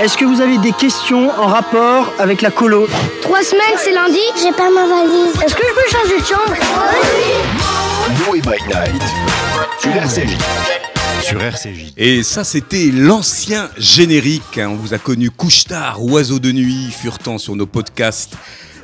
Est-ce que vous avez des questions en rapport avec la colo Trois semaines, c'est lundi J'ai pas ma valise. Est-ce que je peux changer de chambre? Noé by Night sur RCJ. Sur RCJ. Et ça, c'était l'ancien générique. hein. On vous a connu couche-tard, oiseau de nuit, furetant sur nos podcasts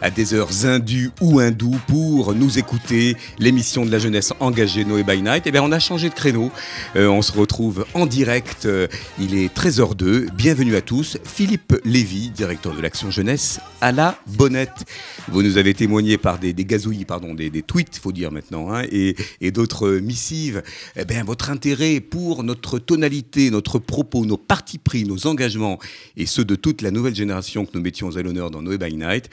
à des heures indues ou hindoues pour nous écouter l'émission de la jeunesse engagée Noé by Night. Et bien, on a changé de créneau. Euh, on se retrouve en direct. Euh, il est 13h02. Bienvenue à tous. Philippe Lévy, directeur de l'Action Jeunesse, à la bonnette. Vous nous avez témoigné par des, des gazouillis, pardon, des, tweets, faut dire maintenant, hein, et, et d'autres missives. Eh bien, votre intérêt pour notre tonalité, notre propos, nos partis pris, nos engagements, et ceux de toute la nouvelle génération que nous mettions à l'honneur dans Noé by Night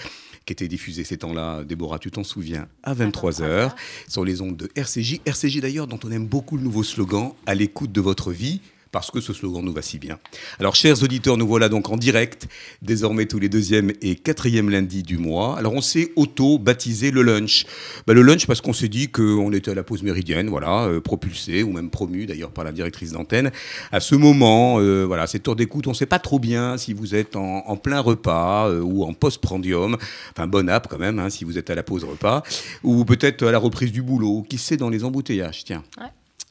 qui était diffusé ces temps-là, Déborah, tu t'en souviens, à 23h, sur les ondes de RCJ. RCJ d'ailleurs, dont on aime beaucoup le nouveau slogan, à l'écoute de votre vie, parce que ce slogan nous va si bien. Alors, chers auditeurs, nous voilà donc en direct, désormais tous les deuxièmes et quatrièmes lundis du mois. Alors, on s'est auto-baptisé le lunch. Bah, le lunch parce qu'on s'est dit qu'on était à la pause méridienne, voilà, euh, propulsé, ou même promu d'ailleurs par la directrice d'antenne. À ce moment, euh, voilà, cette heure d'écoute, on ne sait pas trop bien si vous êtes en, plein repas euh, ou en post-prandium, enfin, bonne app quand même, hein, si vous êtes à la pause repas, ou peut-être à la reprise du boulot, qui sait dans les embouteillages, tiens.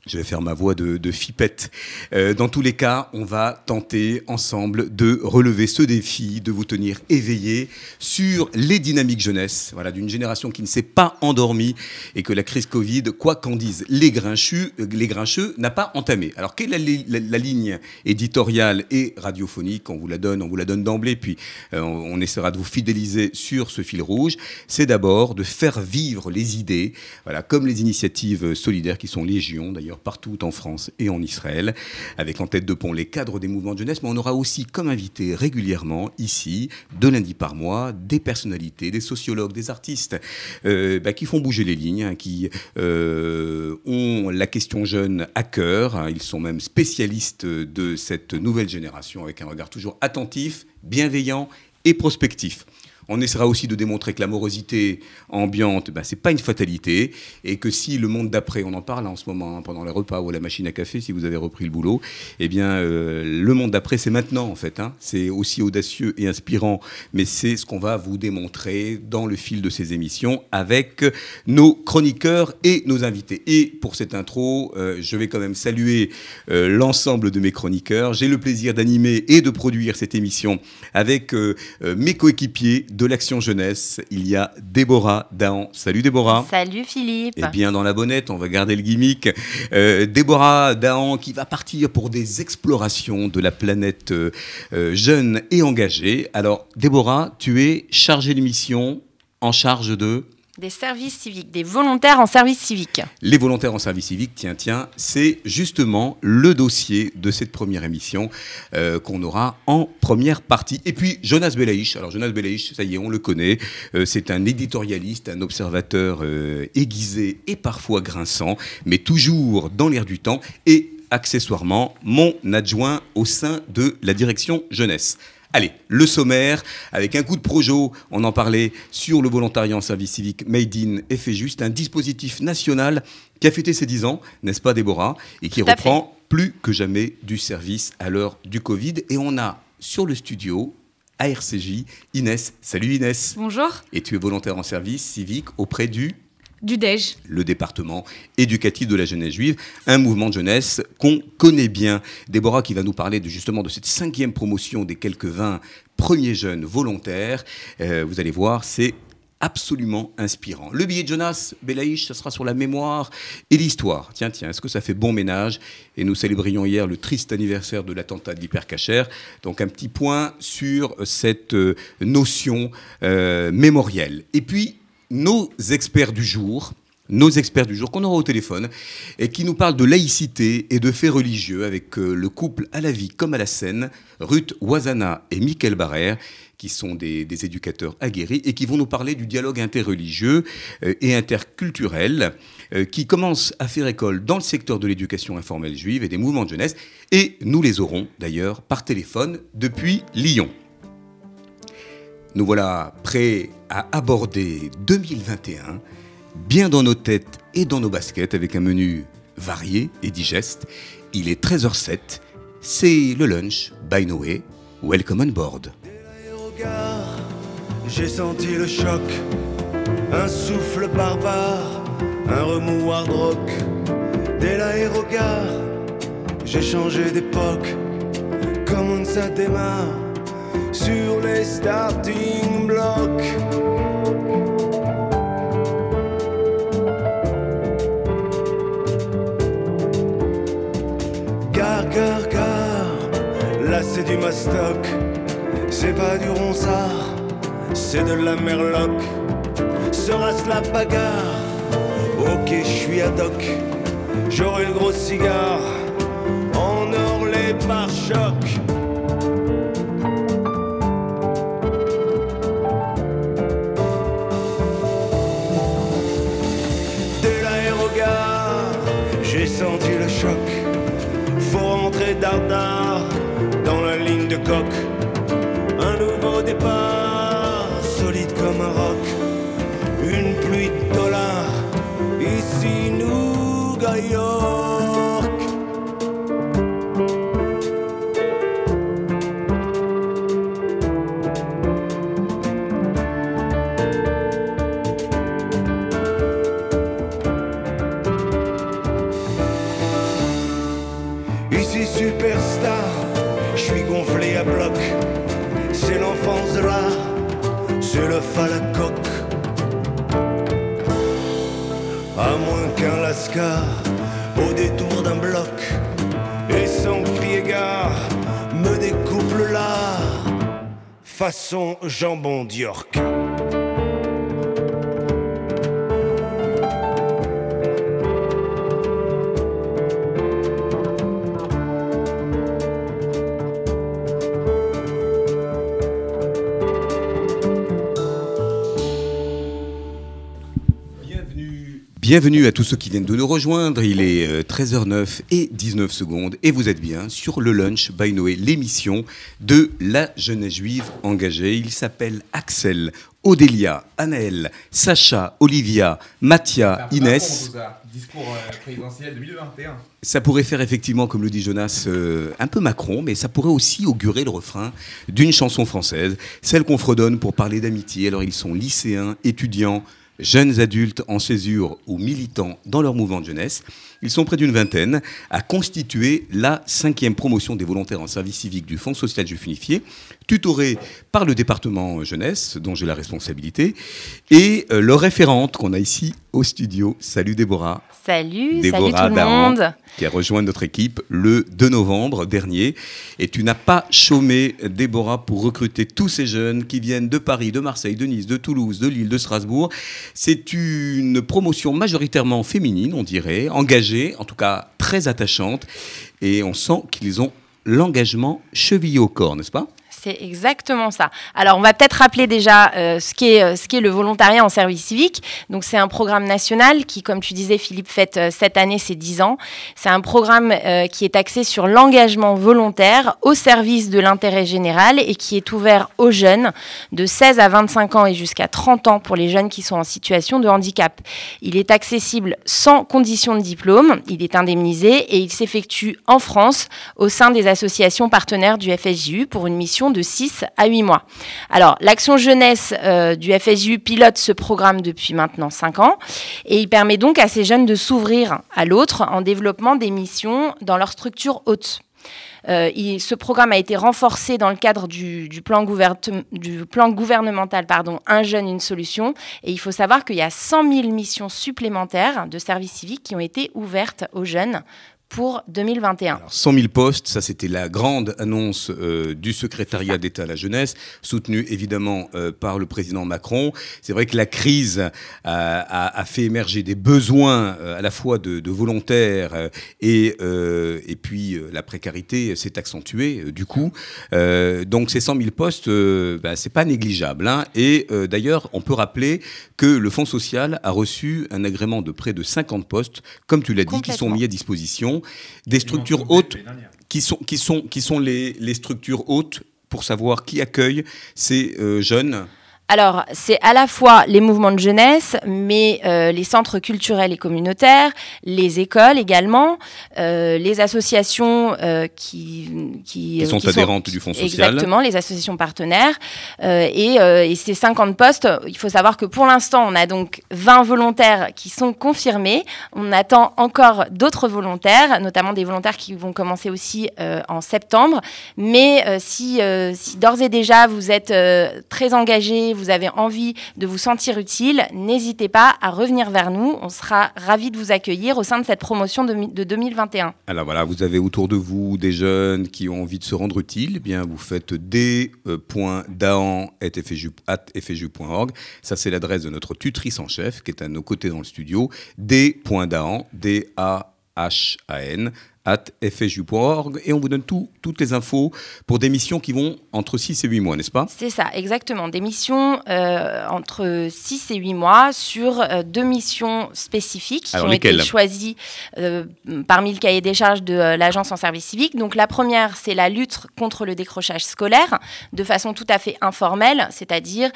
Je vais faire ma voix de, de fipette. Euh, dans tous les cas, on va tenter ensemble de relever ce défi, de vous tenir éveillés sur les dynamiques jeunesse, voilà, d'une génération qui ne s'est pas endormie et que la crise Covid, quoi qu'en disent les grincheux, euh, les grincheux, n'a pas entamé. Alors, quelle est la, li- la- la ligne éditoriale et radiophonique? On vous la donne, on vous la donne d'emblée, puis euh, on, on essaiera de vous fidéliser sur ce fil rouge. C'est d'abord de faire vivre les idées, voilà, comme les initiatives solidaires qui sont légion, d'ailleurs partout en France et en Israël, avec en tête de pont les cadres des mouvements de jeunesse, mais on aura aussi comme invité régulièrement ici, deux lundis par mois, des personnalités, des sociologues, des artistes euh, bah, qui font bouger les lignes, hein, qui euh, ont la question jeune à cœur. hein. Ils sont même spécialistes de cette nouvelle génération avec un regard toujours attentif, bienveillant et prospectif. On essaiera aussi de démontrer que la morosité ambiante, ben, c'est pas une fatalité, et que si le monde d'après, on en parle en ce moment hein, pendant les repas ou la machine à café, si vous avez repris le boulot, eh bien, euh, le monde d'après, c'est maintenant en fait. hein. C'est aussi audacieux et inspirant, mais c'est ce qu'on va vous démontrer dans le fil de ces émissions avec nos chroniqueurs et nos invités. Et pour cette intro, euh, je vais quand même saluer euh, l'ensemble de mes chroniqueurs. J'ai le plaisir d'animer et de produire cette émission avec euh, euh, mes coéquipiers de l'Action Jeunesse. Il y a Déborah Dahan. Salut Déborah. Salut Philippe. Eh bien, dans la bonnette, on va garder le gimmick. Euh, Déborah Dahan qui va partir pour des explorations de la planète euh, euh, jeune et engagée. Alors, Déborah, tu es chargée de mission en charge de Des services civiques, des volontaires en service civique. les volontaires en service civique. Tiens, tiens, c'est justement le dossier de cette première émission euh, qu'on aura en première partie. Et puis, Jonas Belaïch. Alors, Jonas Belaïch, ça y est, on le connaît. Euh, c'est un éditorialiste, un observateur euh, aiguisé et parfois grinçant, mais toujours dans l'air du temps. Et accessoirement, mon adjoint au sein de la direction jeunesse. Allez, le sommaire, avec un coup de projo, on en parlait sur le volontariat en service civique Made in Effet Juste, un dispositif national qui a fêté ses 10 ans, n'est-ce pas Déborah, et qui reprend plus que jamais du service à l'heure du Covid. Et on a sur le studio, à RCJ, Inès. Salut Inès. Bonjour, Et tu es volontaire en service civique auprès du du DEJ. le département éducatif de la jeunesse juive, un mouvement de jeunesse qu'on connaît bien. Déborah qui va nous parler de, justement de cette cinquième promotion des quelques 20 premiers jeunes volontaires. Euh, vous allez voir, c'est absolument inspirant. Le billet de Jonas Belaïch, ça sera sur la mémoire et l'histoire. Tiens, tiens, est-ce que ça fait bon ménage Et nous célébrions hier le triste anniversaire de l'attentat de l'hypercacher. Donc un petit point sur cette euh, notion euh, mémorielle. Et puis, nos experts du jour, nos experts du jour qu'on aura au téléphone et qui nous parlent de laïcité et de faits religieux avec euh, le couple à la vie comme à la scène, Ruth Ouazana et Michael Barrère, qui sont des, des éducateurs aguerris et qui vont nous parler du dialogue interreligieux euh, et interculturel euh, qui commence à faire école dans le secteur de l'éducation informelle juive et des mouvements de jeunesse. Et nous les aurons d'ailleurs par téléphone depuis Lyon. Nous voilà prêts à aborder 2021, bien dans nos têtes et dans nos baskets, avec un menu varié et digeste. Il est 13h07 c'est le lunch by Noé. Welcome on board. J'ai senti le choc, un souffle barbare, un remous hard rock. Dès l'aérogare, j'ai changé d'époque, comme on ça démarre sur les starting blocks. Gare, gare, là c'est du mastoc, c'est pas du ronsard, c'est de la merloc. Sera-ce la bagarre Ok, je suis ad hoc, j'aurai le gros cigare, en or les pare-chocs. Dans la ligne de coque. Un nouveau départ, au détour d'un bloc et sans crier gare me découpe lard façon jambon d'York. Bienvenue à tous ceux qui viennent de nous rejoindre. Il est euh, 13h09 et 19 secondes et vous êtes bien sur le Lunch by Noé, l'émission de la jeunesse juive engagée. Il s'appelle Axel, Odélia, Anaël, Sacha, Olivia, Mathia, Inès. Discours euh, présidentiel 2021. Ça pourrait faire effectivement, comme le dit Jonas, euh, un peu Macron, mais ça pourrait aussi augurer le refrain d'une chanson française, celle qu'on fredonne pour parler d'amitié. Alors ils sont lycéens, étudiants, jeunes adultes en césure ou militants dans leur mouvement de jeunesse. Ils sont près d'une vingtaine à constituer la cinquième promotion des volontaires en service civique du Fonds social juif unifié, tutorée par le département jeunesse, dont j'ai la responsabilité, et euh, leur référente qu'on a ici au studio. Salut Déborah. Salut, Déborah salut tout le monde. Qui a rejoint notre équipe le 2 novembre dernier. Et tu n'as pas chômé, Déborah, pour recruter tous ces jeunes qui viennent de Paris, de Marseille, de Nice, de Toulouse, de Lille, de Strasbourg. C'est une promotion majoritairement féminine, on dirait, engagée, en tout cas très attachante. Et on sent qu'ils ont l'engagement chevillé au corps, n'est-ce pas? C'est exactement ça. Alors, on va peut-être rappeler déjà euh, ce qu'est euh, le volontariat en service civique. Donc, c'est un programme national qui, comme tu disais, Philippe, fête euh, cette année ses 10 ans. C'est un programme qui est axé sur l'engagement volontaire au service de l'intérêt général et qui est ouvert aux jeunes de 16 à 25 ans et jusqu'à 30 ans pour les jeunes qui sont en situation de handicap. Il est accessible sans condition de diplôme, il est indemnisé et il s'effectue en France au sein des associations partenaires du FSJU pour une mission de 6 à 8 mois. Alors, l'action jeunesse euh, du FSJU pilote ce programme depuis maintenant 5 ans et il permet donc à ces jeunes de s'ouvrir à l'autre en développant des missions dans leur structure haute. Euh, ce programme a été renforcé dans le cadre du plan gouvernemental pardon, Un jeune, une solution. Et il faut savoir qu'il y a 100 000 missions supplémentaires de services civiques qui ont été ouvertes aux jeunes pour 2021. Alors, 100 000 postes, ça c'était la grande annonce euh, du secrétariat d'État à la jeunesse, soutenue évidemment euh, par le président Macron. C'est vrai que la crise a, a- a fait émerger des besoins euh, à la fois de, de volontaires et, et puis la précarité s'est accentuée du coup. Donc ces 100 000 postes, bah, c'est pas négligeable. hein. Et d'ailleurs, on peut rappeler que le Fonds social a reçu un agrément de près de 50 postes, comme tu l'as dit, qui sont mis à disposition des structures hautes qui sont, qui sont, qui sont les, les structures hautes pour savoir qui accueille ces euh, jeunes Alors, c'est à la fois les mouvements de jeunesse, mais euh, les centres culturels et communautaires, les écoles également, euh, les associations euh, qui, qui, sont adhérentes du Fonds social. Exactement, les associations partenaires. Et, et, ces 50 postes, il faut savoir que pour l'instant, on a donc 20 volontaires qui sont confirmés. On attend encore d'autres volontaires, notamment des volontaires qui vont commencer aussi en septembre. Mais si, si d'ores et déjà vous êtes très engagés, vous avez envie de vous sentir utile, n'hésitez pas à revenir vers nous. On sera ravis de vous accueillir au sein de cette promotion de, 2021. Alors voilà, vous avez autour de vous des jeunes qui ont envie de se rendre utiles. Eh bien, vous faites d.daan.fju.org. Ça, c'est l'adresse de notre tutrice en chef qui est à nos côtés dans le studio. d.daan, at fju.org et on vous donne tout, toutes les infos pour des missions qui vont entre 6 et 8 mois, n'est-ce pas? C'est ça, exactement. Des missions euh, entre 6 et 8 mois sur euh, deux missions spécifiques qui ont été choisies euh, parmi le cahier des charges de l'agence en service civique. Donc la première, c'est la lutte contre le décrochage scolaire de façon tout à fait informelle, c'est-à-dire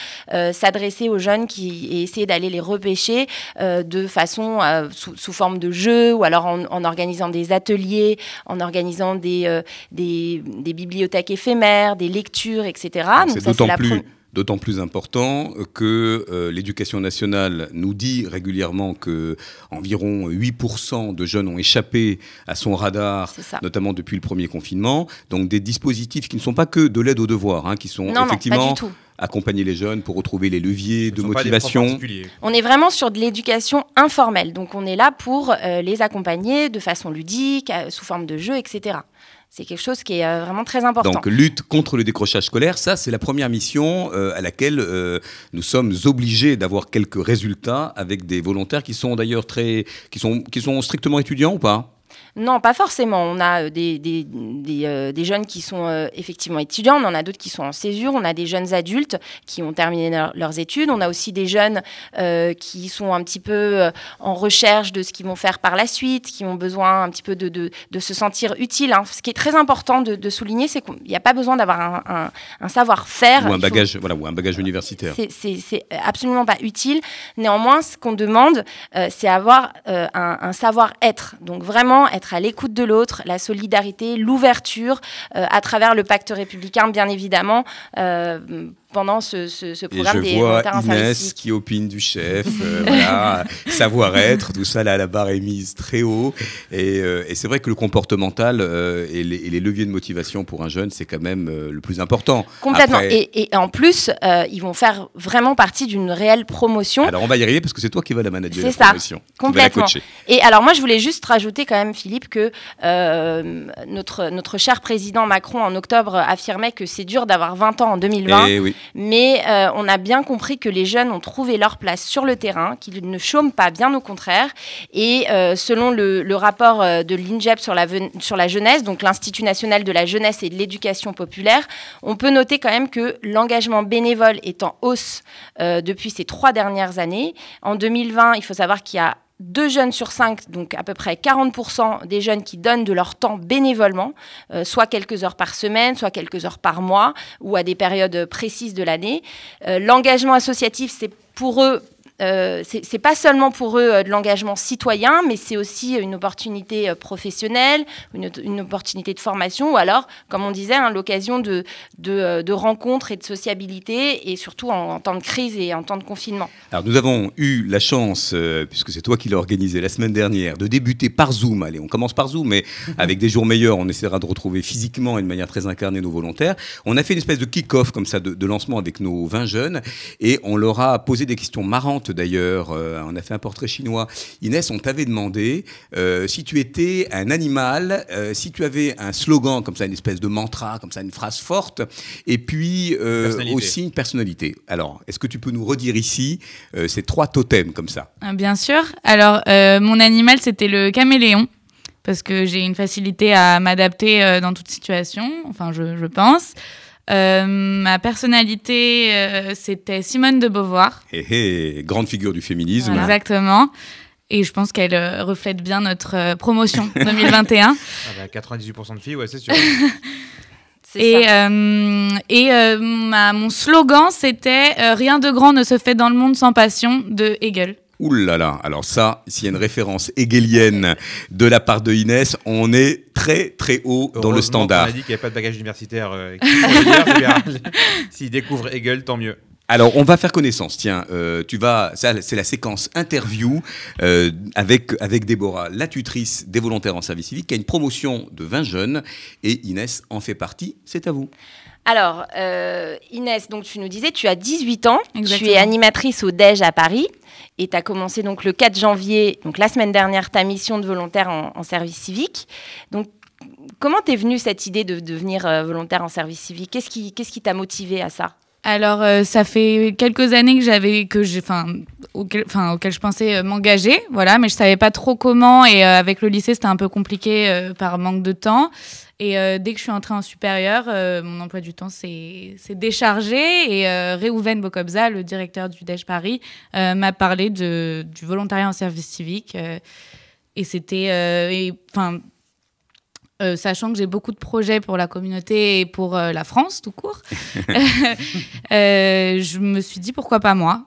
s'adresser aux jeunes qui et essayer d'aller les repêcher de façon sous, forme de jeu ou alors en organisant des ateliers en organisant des, euh, des, bibliothèques éphémères, des lectures, etc. C'est d'autant plus important que euh, l'éducation nationale nous dit régulièrement que environ 8% de jeunes ont échappé à son radar, notamment depuis le premier confinement. Donc des dispositifs qui ne sont pas que de l'aide aux devoirs, hein, qui sont effectivement accompagner les jeunes pour retrouver les leviers de motivation. On est vraiment sur de l'éducation informelle, donc on est là pour euh, les accompagner de façon ludique, euh, sous forme de jeu, etc. C'est quelque chose qui est euh, vraiment très important. Donc, lutte contre le décrochage scolaire, ça, c'est la première mission à laquelle nous sommes obligés d'avoir quelques résultats avec des volontaires qui sont d'ailleurs très, qui sont, qui sont strictement étudiants ou pas? Non, pas forcément. On a euh, des, des, euh, des, jeunes qui sont euh, effectivement étudiants, on en a d'autres qui sont en césure, on a des jeunes adultes qui ont terminé leurs études, on a aussi des jeunes qui sont un petit peu en recherche de ce qu'ils vont faire par la suite, qui ont besoin un petit peu de, de, de se sentir utile. Hein. Ce qui est très important de, souligner, c'est qu'il n'y a pas besoin d'avoir un, un, savoir-faire. Ou un bagage, voilà, ou un bagage universitaire. C'est absolument pas utile. Néanmoins, ce qu'on demande, c'est avoir un, savoir-être. Donc vraiment être à l'écoute de l'autre, la solidarité, l'ouverture euh, à travers le pacte républicain, bien évidemment, euh, pendant ce, ce, programme et je vois Inès qui opine du chef, euh, voilà, savoir-être, tout ça là, la barre est mise très haut. Et, euh, et c'est vrai que le comportemental euh, et, les, et, les, leviers de motivation pour un jeune, c'est quand même le plus important. Complètement. Et, et, en plus, ils vont faire vraiment partie d'une réelle promotion. Alors on va y arriver parce que c'est toi qui vas la manager la promotion. Complètement. Et alors moi, je voulais juste rajouter quand même, Philippe, que notre, notre cher président Macron en octobre affirmait que c'est dur d'avoir 20 ans en 2020. Et oui. Mais euh, on a bien compris que les jeunes ont trouvé leur place sur le terrain, qu'ils ne chôment pas, bien au contraire. Et euh, selon le, rapport euh, de l'INJEP sur la, sur la jeunesse, donc l'Institut national de la jeunesse et de l'éducation populaire, on peut noter quand même que l'engagement bénévole est en hausse depuis ces trois dernières années. En 2020, il faut savoir qu'il y a deux jeunes sur cinq, donc à peu près 40% des jeunes qui donnent de leur temps bénévolement, euh, soit quelques heures par semaine, soit quelques heures par mois, ou à des périodes précises de l'année. Euh, l'engagement associatif, c'est pour eux euh, c'est pas seulement pour eux euh, de l'engagement citoyen, mais c'est aussi une opportunité euh, professionnelle, une, opportunité de formation, ou alors, comme on disait, hein, l'occasion de, de, rencontres et de sociabilité, et surtout en, temps de crise et en temps de confinement. Alors nous avons eu la chance, puisque c'est toi qui l'as organisé la semaine dernière, de débuter par Zoom. Allez, on commence par Zoom, mais avec des jours meilleurs, on essaiera de retrouver physiquement et de manière très incarnée nos volontaires. On a fait une espèce de kick-off comme ça de, de lancement avec nos 20 jeunes, et on leur a posé des questions marrantes d'ailleurs. Euh, on a fait un portrait chinois. Inès, on t'avait demandé euh, si tu étais un animal, euh, si tu avais un slogan comme ça, une espèce de mantra, comme ça, une phrase forte, et puis aussi une personnalité. Alors, est-ce que tu peux nous redire ici ces trois totems comme ça? Ah, Bien sûr. Alors, mon animal, c'était le caméléon parce que j'ai une facilité à m'adapter dans toute situation, enfin je, je pense. Euh, ma personnalité, euh, c'était Simone de Beauvoir. Hé hé, grande figure du féminisme. Exactement. Et je pense qu'elle euh, reflète bien notre promotion 2021. Ah bah, 98% de filles, ouais, c'est sûr. Et, euh, et euh, ma, mon slogan, c'était euh, Rien de grand ne se fait dans le monde sans passion de Hegel. Ouh là là, alors ça, s'il y a une référence hegelienne de la part de Inès, on est très très haut dans le standard. On a dit qu'il n'y avait pas de bagage universitaire. Euh, S'il découvre Hegel, tant mieux. Alors, on va faire connaissance. Tiens, euh, tu vas, ça, c'est la séquence interview euh, avec avec Déborah, la tutrice des volontaires en service civique, qui a une promotion de 20 jeunes, et Inès en fait partie. C'est à vous. Alors, euh, Inès, donc tu nous disais, tu as 18 ans, Exactement. tu es animatrice au DEJ à Paris, et tu as commencé donc le 4 janvier, donc la semaine dernière, ta mission de volontaire en, en service civique. Donc, comment t'es venue cette idée de devenir euh, volontaire en service civique? Qu'est-ce qui qui t'a motivé à ça? Alors, euh, ça fait quelques années que j'avais, que j'ai, enfin, auquel, je pensais euh, m'engager, voilà, mais je savais pas trop comment. Et euh, avec le lycée, c'était un peu compliqué par manque de temps. Et euh, dès que je suis entrée en supérieur, euh, mon emploi du temps s'est déchargé. Et euh, Réhouven Bokobza, le directeur du DEJ Paris, euh, m'a parlé du volontariat en service civique. et c'était, enfin, sachant que j'ai beaucoup de projets pour la communauté et pour la France tout court, je me suis dit pourquoi pas moi.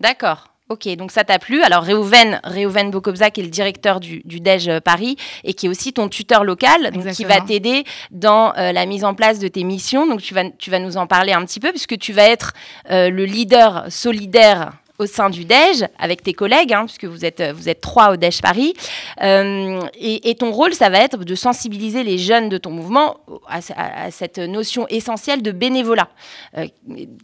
D'accord. Ok, donc ça t'a plu. Alors Réhouven, Réhouven Bokobza, qui est le directeur du, du DEJ euh, Paris et qui est aussi ton tuteur local, donc qui va t'aider dans euh, la mise en place de tes missions. Donc tu vas, tu vas nous en parler un petit peu, puisque tu vas être euh, le leader solidaire au sein du DEJ avec tes collègues, hein, puisque vous êtes, vous êtes trois au DEJ Paris. Euh, et, ton rôle, ça va être de sensibiliser les jeunes de ton mouvement à, cette notion essentielle de bénévolat. Euh,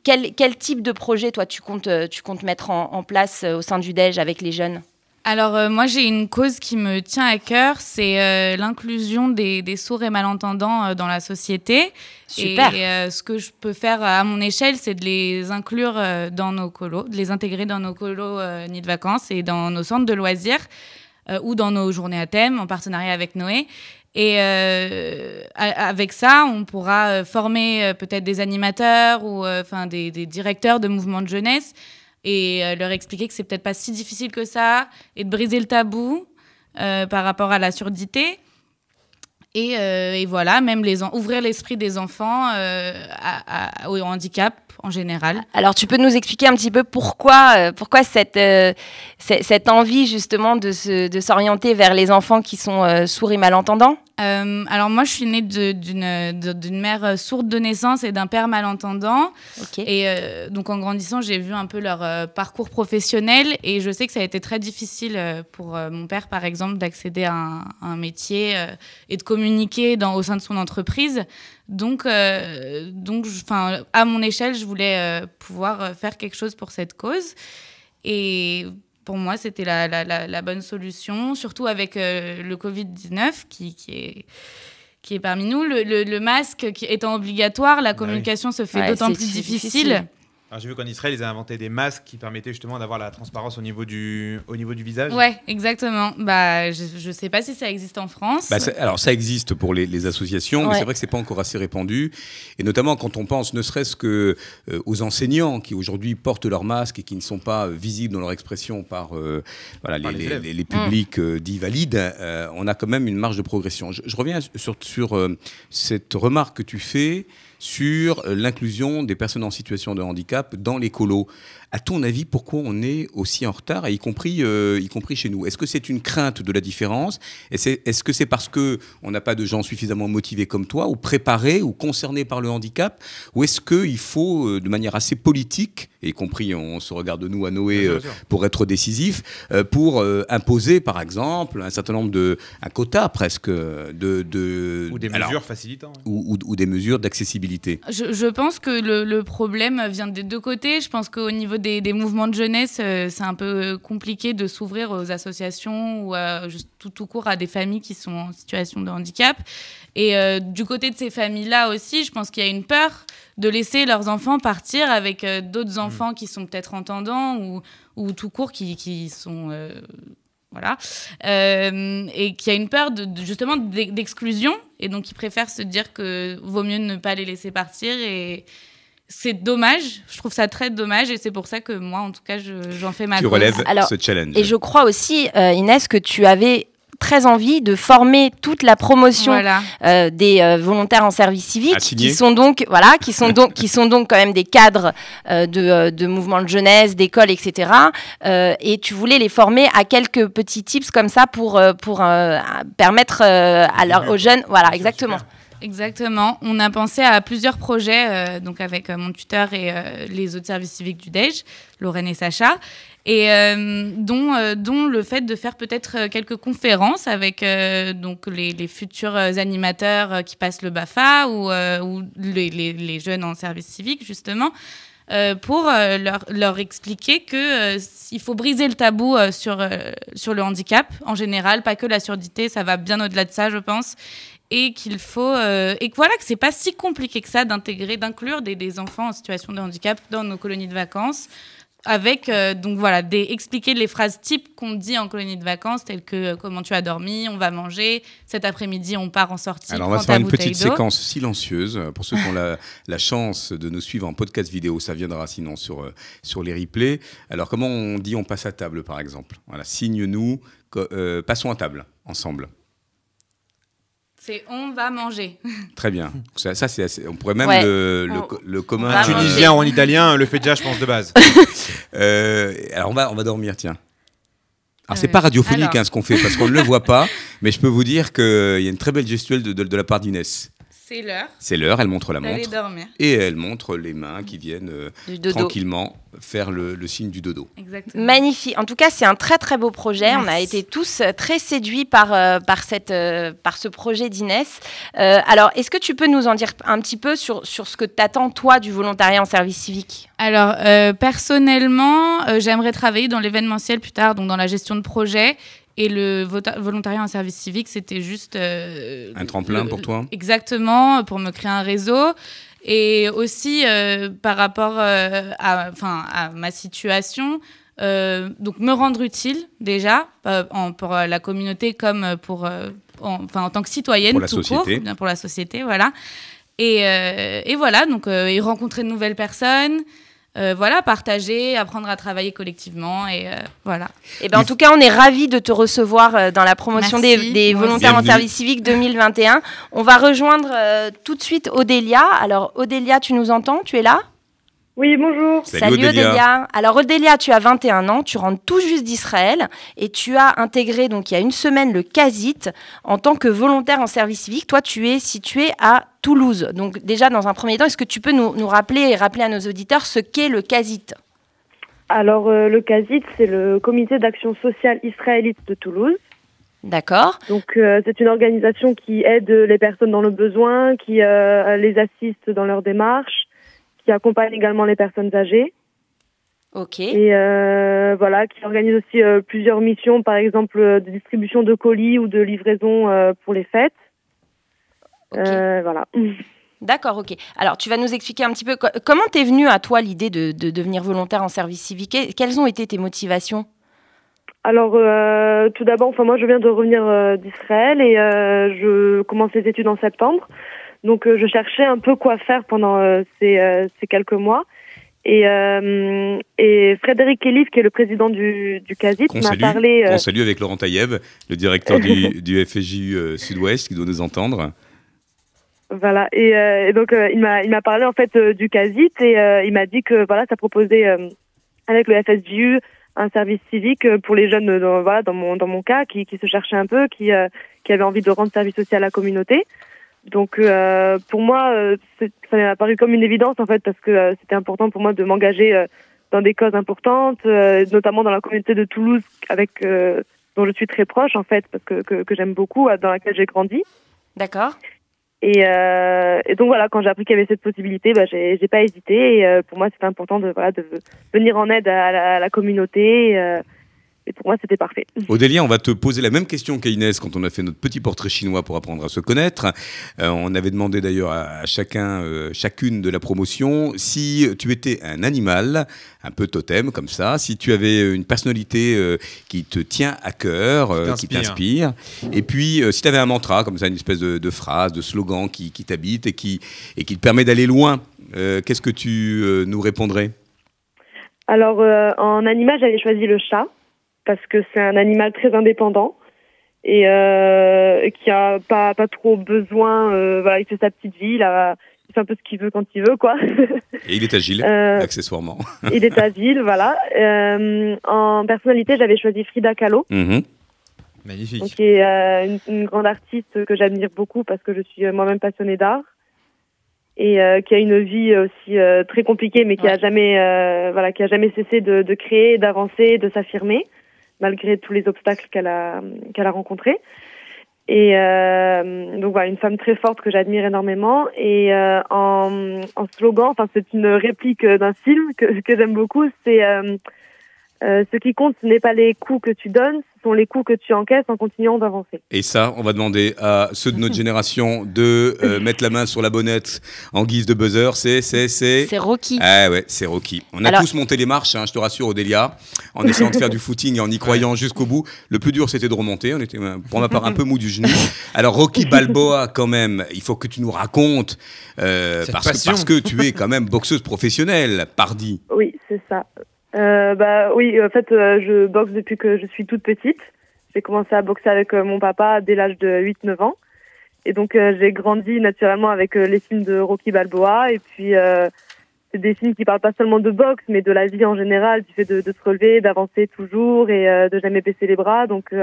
quel, quel type de projet, toi, tu comptes, tu comptes mettre en, en place euh, au sein du DEJ avec les jeunes? Alors euh, moi j'ai une cause qui me tient à cœur, c'est euh, l'inclusion des, des sourds et malentendants euh, dans la société. Super. Et ce que je peux faire à mon échelle, c'est de les inclure dans nos colos, de les intégrer dans nos colos nids de vacances et dans nos centres de loisirs ou dans nos journées à thème en partenariat avec Noé. Et euh, avec ça, on pourra former peut-être des animateurs ou enfin des, des directeurs de mouvements de jeunesse et euh, leur expliquer que c'est peut-être pas si difficile que ça et de briser le tabou euh, par rapport à la surdité. Et, euh, voilà, même les ouvrir l'esprit des enfants au handicap en général. Alors, tu peux nous expliquer un petit peu pourquoi, pourquoi cette, cette envie justement de, s'orienter vers les enfants qui sont sourds et malentendants? Euh, alors moi, je suis née d'une mère sourde de naissance et d'un père malentendant. Et euh, donc en grandissant, j'ai vu un peu leur euh, parcours professionnel et je sais que ça a été très difficile pour mon père, par exemple, d'accéder à un, à un métier et de communiquer dans, au sein de son entreprise. Donc, donc, à mon échelle, je voulais pouvoir faire quelque chose pour cette cause. Et pour moi, c'était la, la- la- la bonne solution, surtout avec euh, le Covid-19 qui, qui est qui est parmi nous. Le, le- le masque qui étant obligatoire, la Bah oui. communication se fait Ouais, d'autant plus difficile. Alors, J'ai vu qu'en Israël, ils ont inventé des masques qui permettaient justement d'avoir la transparence au niveau du, au niveau du visage. Ouais, exactement. Bah, je, je sais pas si ça existe en France. Bah, ça- alors ça existe pour les, les associations, mais c'est vrai que c'est pas encore assez répandu. Et notamment quand on pense ne serait-ce que euh, aux enseignants qui aujourd'hui portent leur masque et qui ne sont pas euh, visibles dans leur expression par, euh, voilà, Par les, les publics euh, dits valides, euh, on a quand même une marge de progression. Je, je reviens sur, sur euh, cette remarque que tu fais sur euh, l'inclusion des personnes en situation de handicap dans les. À ton avis, pourquoi on est aussi en retard, et y compris, euh, y compris chez nous? Est-ce que c'est une crainte de la différence? Est-ce que c'est parce que on n'a pas de gens suffisamment motivés comme toi, ou préparés, ou concernés par le handicap? Ou est-ce qu'il faut, euh, de manière assez politique, y compris on se regarde nous à Noé euh, pour être décisif, euh, pour euh, imposer, par exemple, un certain nombre de... un quota presque de... de Ou des alors, mesures facilitant. ou, ou- ou des mesures d'accessibilité. Je, je pense que le, le problème vient des deux côtés. Je pense qu'au niveau des, des mouvements de jeunesse, euh, c'est un peu compliqué de s'ouvrir aux associations ou à, juste tout, tout court à des familles qui sont en situation de handicap. Et euh, du côté de ces familles-là aussi, je pense qu'il y a une peur de laisser leurs enfants partir avec euh, d'autres enfants qui sont peut-être entendants ou, ou tout court qui, qui sont... voilà. Euh, et qui a une peur de, de- justement d'e- d'exclusion. Et donc, ils préfèrent se dire que vaut mieux ne pas les laisser partir. Et c'est dommage. Je trouve ça très dommage. Et c'est pour ça que moi, en tout cas, je- j'en fais ma Tu cause. relèves Alors, ce challenge. Et je crois aussi, euh, Inès, que tu avais très envie de former toute la promotion Voilà. euh, des euh, volontaires en service civique, qui sont donc voilà, qui sont donc qui sont donc quand même des cadres euh, de, de mouvements de jeunesse, d'écoles, etc. Euh, et tu voulais les former à quelques petits tips comme ça pour pour euh, permettre euh, à leur, aux jeunes, voilà, exactement. Exactement. On a pensé à plusieurs projets, euh, donc avec euh, mon tuteur et euh, les autres services civiques du DEJ, Lorraine et Sacha, et dont, le fait de faire peut-être quelques conférences avec donc les, futurs animateurs qui passent le BAFA ou, les, jeunes en service civique, justement. pour leur, expliquer que il faut briser le tabou sur le handicap en général, pas que la surdité, ça va bien au-delà de ça, je pense, et qu'il faut euh, et que voilà que c'est pas si compliqué que ça d'intégrer, d'inclure des, des enfants en situation de handicap dans nos colonies de vacances. Avec euh, donc voilà des expliquer les phrases types qu'on dit en colonie de vacances telles que euh, comment tu as dormi, on va manger, cet après-midi on part en sortie. Alors on va faire une petite séquence silencieuse. Pour ceux qui ont la, la chance de nous suivre en podcast vidéo, ça viendra sinon sur, sur les replays. Alors comment on dit on passe à table par exemple? Voilà, signe-nous, co- euh, passons à table ensemble. C'est on va manger. Très bien. Ça, ça, c'est assez- on pourrait même Ouais. le, le, On- co- le on commun. En tunisien ou en italien le fait déjà, je pense, de base. Euh, alors on va, on va dormir, tiens. Alors c'est Euh, pas radiophonique alors. hein, ce qu'on fait parce qu'on ne le voit pas, mais je peux vous dire qu'il y a une très belle gestuelle de, de- de la part d'Inès. C'est l'heure C'est l'heure, elle montre la montre dormir. et elle montre les mains qui viennent euh, tranquillement faire le, le signe du dodo. Exactement. Magnifique. En tout cas, c'est un très très beau projet. On a été tous euh, très séduits par, euh, par, cette, euh, par ce projet d'Inès. Euh, alors, est-ce que tu peux nous en dire un petit peu sur, sur ce que t'attends, toi, du volontariat en service civique? Alors, euh, personnellement, euh, j'aimerais travailler dans l'événementiel plus tard, donc dans la gestion de projet. Et le volontariat en service civique, c'était juste. euh, Un tremplin le- pour toi Exactement, pour me créer un réseau. Et aussi, euh, par rapport euh, à, ma situation, donc me rendre utile déjà, en- pour la communauté comme pour, en, enfin, en tant que citoyenne Pour la tout société. court, pour la société, voilà. Et, et voilà, donc et rencontrer de nouvelles personnes, euh, voilà, partager, apprendre à travailler collectivement, et euh, voilà. Eh ben, en tout cas, on est ravis de te recevoir euh, dans la promotion des, Merci. des Moi volontaires en service civique 2021. On va rejoindre euh, tout de suite Odélia. Alors, Odélia, tu nous entends? Tu es là? Oui, bonjour. Salut, Odélia. Alors Odélia, tu as 21 ans, tu rentres tout juste d'Israël et tu as intégré donc il y a une semaine le CASIT en tant que volontaire en service civique. Toi, tu es situé à Toulouse. Donc déjà dans un premier temps, est-ce que tu peux nous, nous rappeler et rappeler à nos auditeurs ce qu'est le CASIT Alors, euh, le CASIT, c'est le Comité d'action sociale israélite de Toulouse. D'accord Donc, euh, c'est une organisation qui aide les personnes dans le besoin, qui euh, les assiste dans leur démarche, qui accompagne également les personnes âgées. Ok. Et euh, voilà, qui organise aussi euh, plusieurs missions, par exemple euh, de distribution de colis ou de livraison euh, pour les fêtes. ok. Euh, voilà. D'accord, ok. Alors tu vas nous expliquer un petit peu co- comment t'es venue à toi l'idée de, de devenir volontaire en service civique? Que- Quelles ont été tes motivations? Alors, tout d'abord, enfin moi, je viens de revenir d'Israël et je commence les études en septembre. Donc, euh, je cherchais un peu quoi faire pendant euh, ces, euh, ces quelques mois. Et, et Frédéric Elif, qui est le président du, du CASIT, Qu'on m'a parlé. qu'on salue avec Laurent Taïeb, le directeur du, du FSJU euh, Sud-Ouest qui doit nous entendre. Voilà. Et, euh, et donc, euh, il m'a il m'a parlé en fait euh, du CASIT et il m'a dit que voilà, ça proposait avec le FSJU un service civique pour les jeunes, dans, voilà, dans mon dans mon cas, qui, qui se cherchaient un peu, qui qui avaient envie de rendre service social à la communauté. Donc, euh, pour moi, euh, ça m'a paru comme une évidence en fait, parce que euh, c'était important pour moi de m'engager euh, dans des causes importantes, euh, notamment dans la communauté de Toulouse, avec euh, dont je suis très proche en fait, parce que que, que j'aime beaucoup, dans laquelle j'ai grandi. D'accord Et, euh, et donc voilà, quand j'ai appris qu'il y avait cette possibilité, bah, j'ai j'ai pas hésité. Et euh, pour moi, c'était important de, voilà, de venir en aide à la, à la communauté. Et, euh, et pour moi, c'était parfait. Odélia, on va te poser la même question qu'à Inès quand on a fait notre petit portrait chinois pour apprendre à se connaître. Euh, on avait demandé d'ailleurs à, chacun, euh, chacune de la promotion, si tu étais un animal, un peu totem comme ça, si tu avais une personnalité euh, qui te tient à cœur, euh, qui t'inspire. et puis euh, si tu avais un mantra, comme ça, une espèce de, de phrase, de slogan qui, qui t'habite et qui, et qui te permet d'aller loin, euh, qu'est-ce que tu euh, nous répondrais? Alors, euh, en animal, j'avais choisi le chat parce que c'est un animal très indépendant et euh, qui a pas pas trop besoin. euh, voilà, il fait sa petite vie, il, a, il fait un peu ce qu'il veut quand il veut, quoi. Et il est agile, Euh, accessoirement. il est agile, voilà. Euh, en personnalité, j'avais choisi Frida Kahlo. Mhm. Magnifique. donc qui est euh, une, une grande artiste que j'admire beaucoup parce que je suis moi-même passionnée d'art et euh, qui a une vie aussi euh, très compliquée mais qui a jamais euh, voilà qui a jamais cessé de, de créer d'avancer de s'affirmer malgré tous les obstacles qu'elle a qu'elle a rencontrés. Et euh, donc voilà une femme très forte que j'admire énormément. Et euh, en, en slogan enfin c'est une réplique d'un film que, que j'aime beaucoup c'est euh, euh, ce qui compte, ce n'est pas les coups que tu donnes, ce sont les coups que tu encaisses en continuant d'avancer. Et ça, on va demander à ceux de notre génération de euh, mettre la main sur la bonnette en guise de buzzer. C'est, c'est, c'est. C'est Rocky. Ah ouais, c'est Rocky. On a Alors- tous monté les marches, hein, je te rassure, Odélia, en essayant de faire du footing et en y croyant jusqu'au bout. Le plus dur, c'était de remonter. On était, euh, pour ma part, un peu mou du genou. Alors, Rocky Balboa, quand même, il faut que tu nous racontes, euh, parce, que, parce que tu es quand même boxeuse professionnelle, pardi. Oui, c'est ça. Euh, bah oui, en fait, euh, je boxe depuis que je suis toute petite. J'ai commencé à boxer avec euh, mon papa dès l'âge de 8-9 ans. Et donc, euh, j'ai grandi naturellement avec euh, les films de Rocky Balboa. Et puis, c'est des films qui parlent pas seulement de boxe, mais de la vie en général, du fait de, de se relever, d'avancer toujours et de jamais baisser les bras. Donc,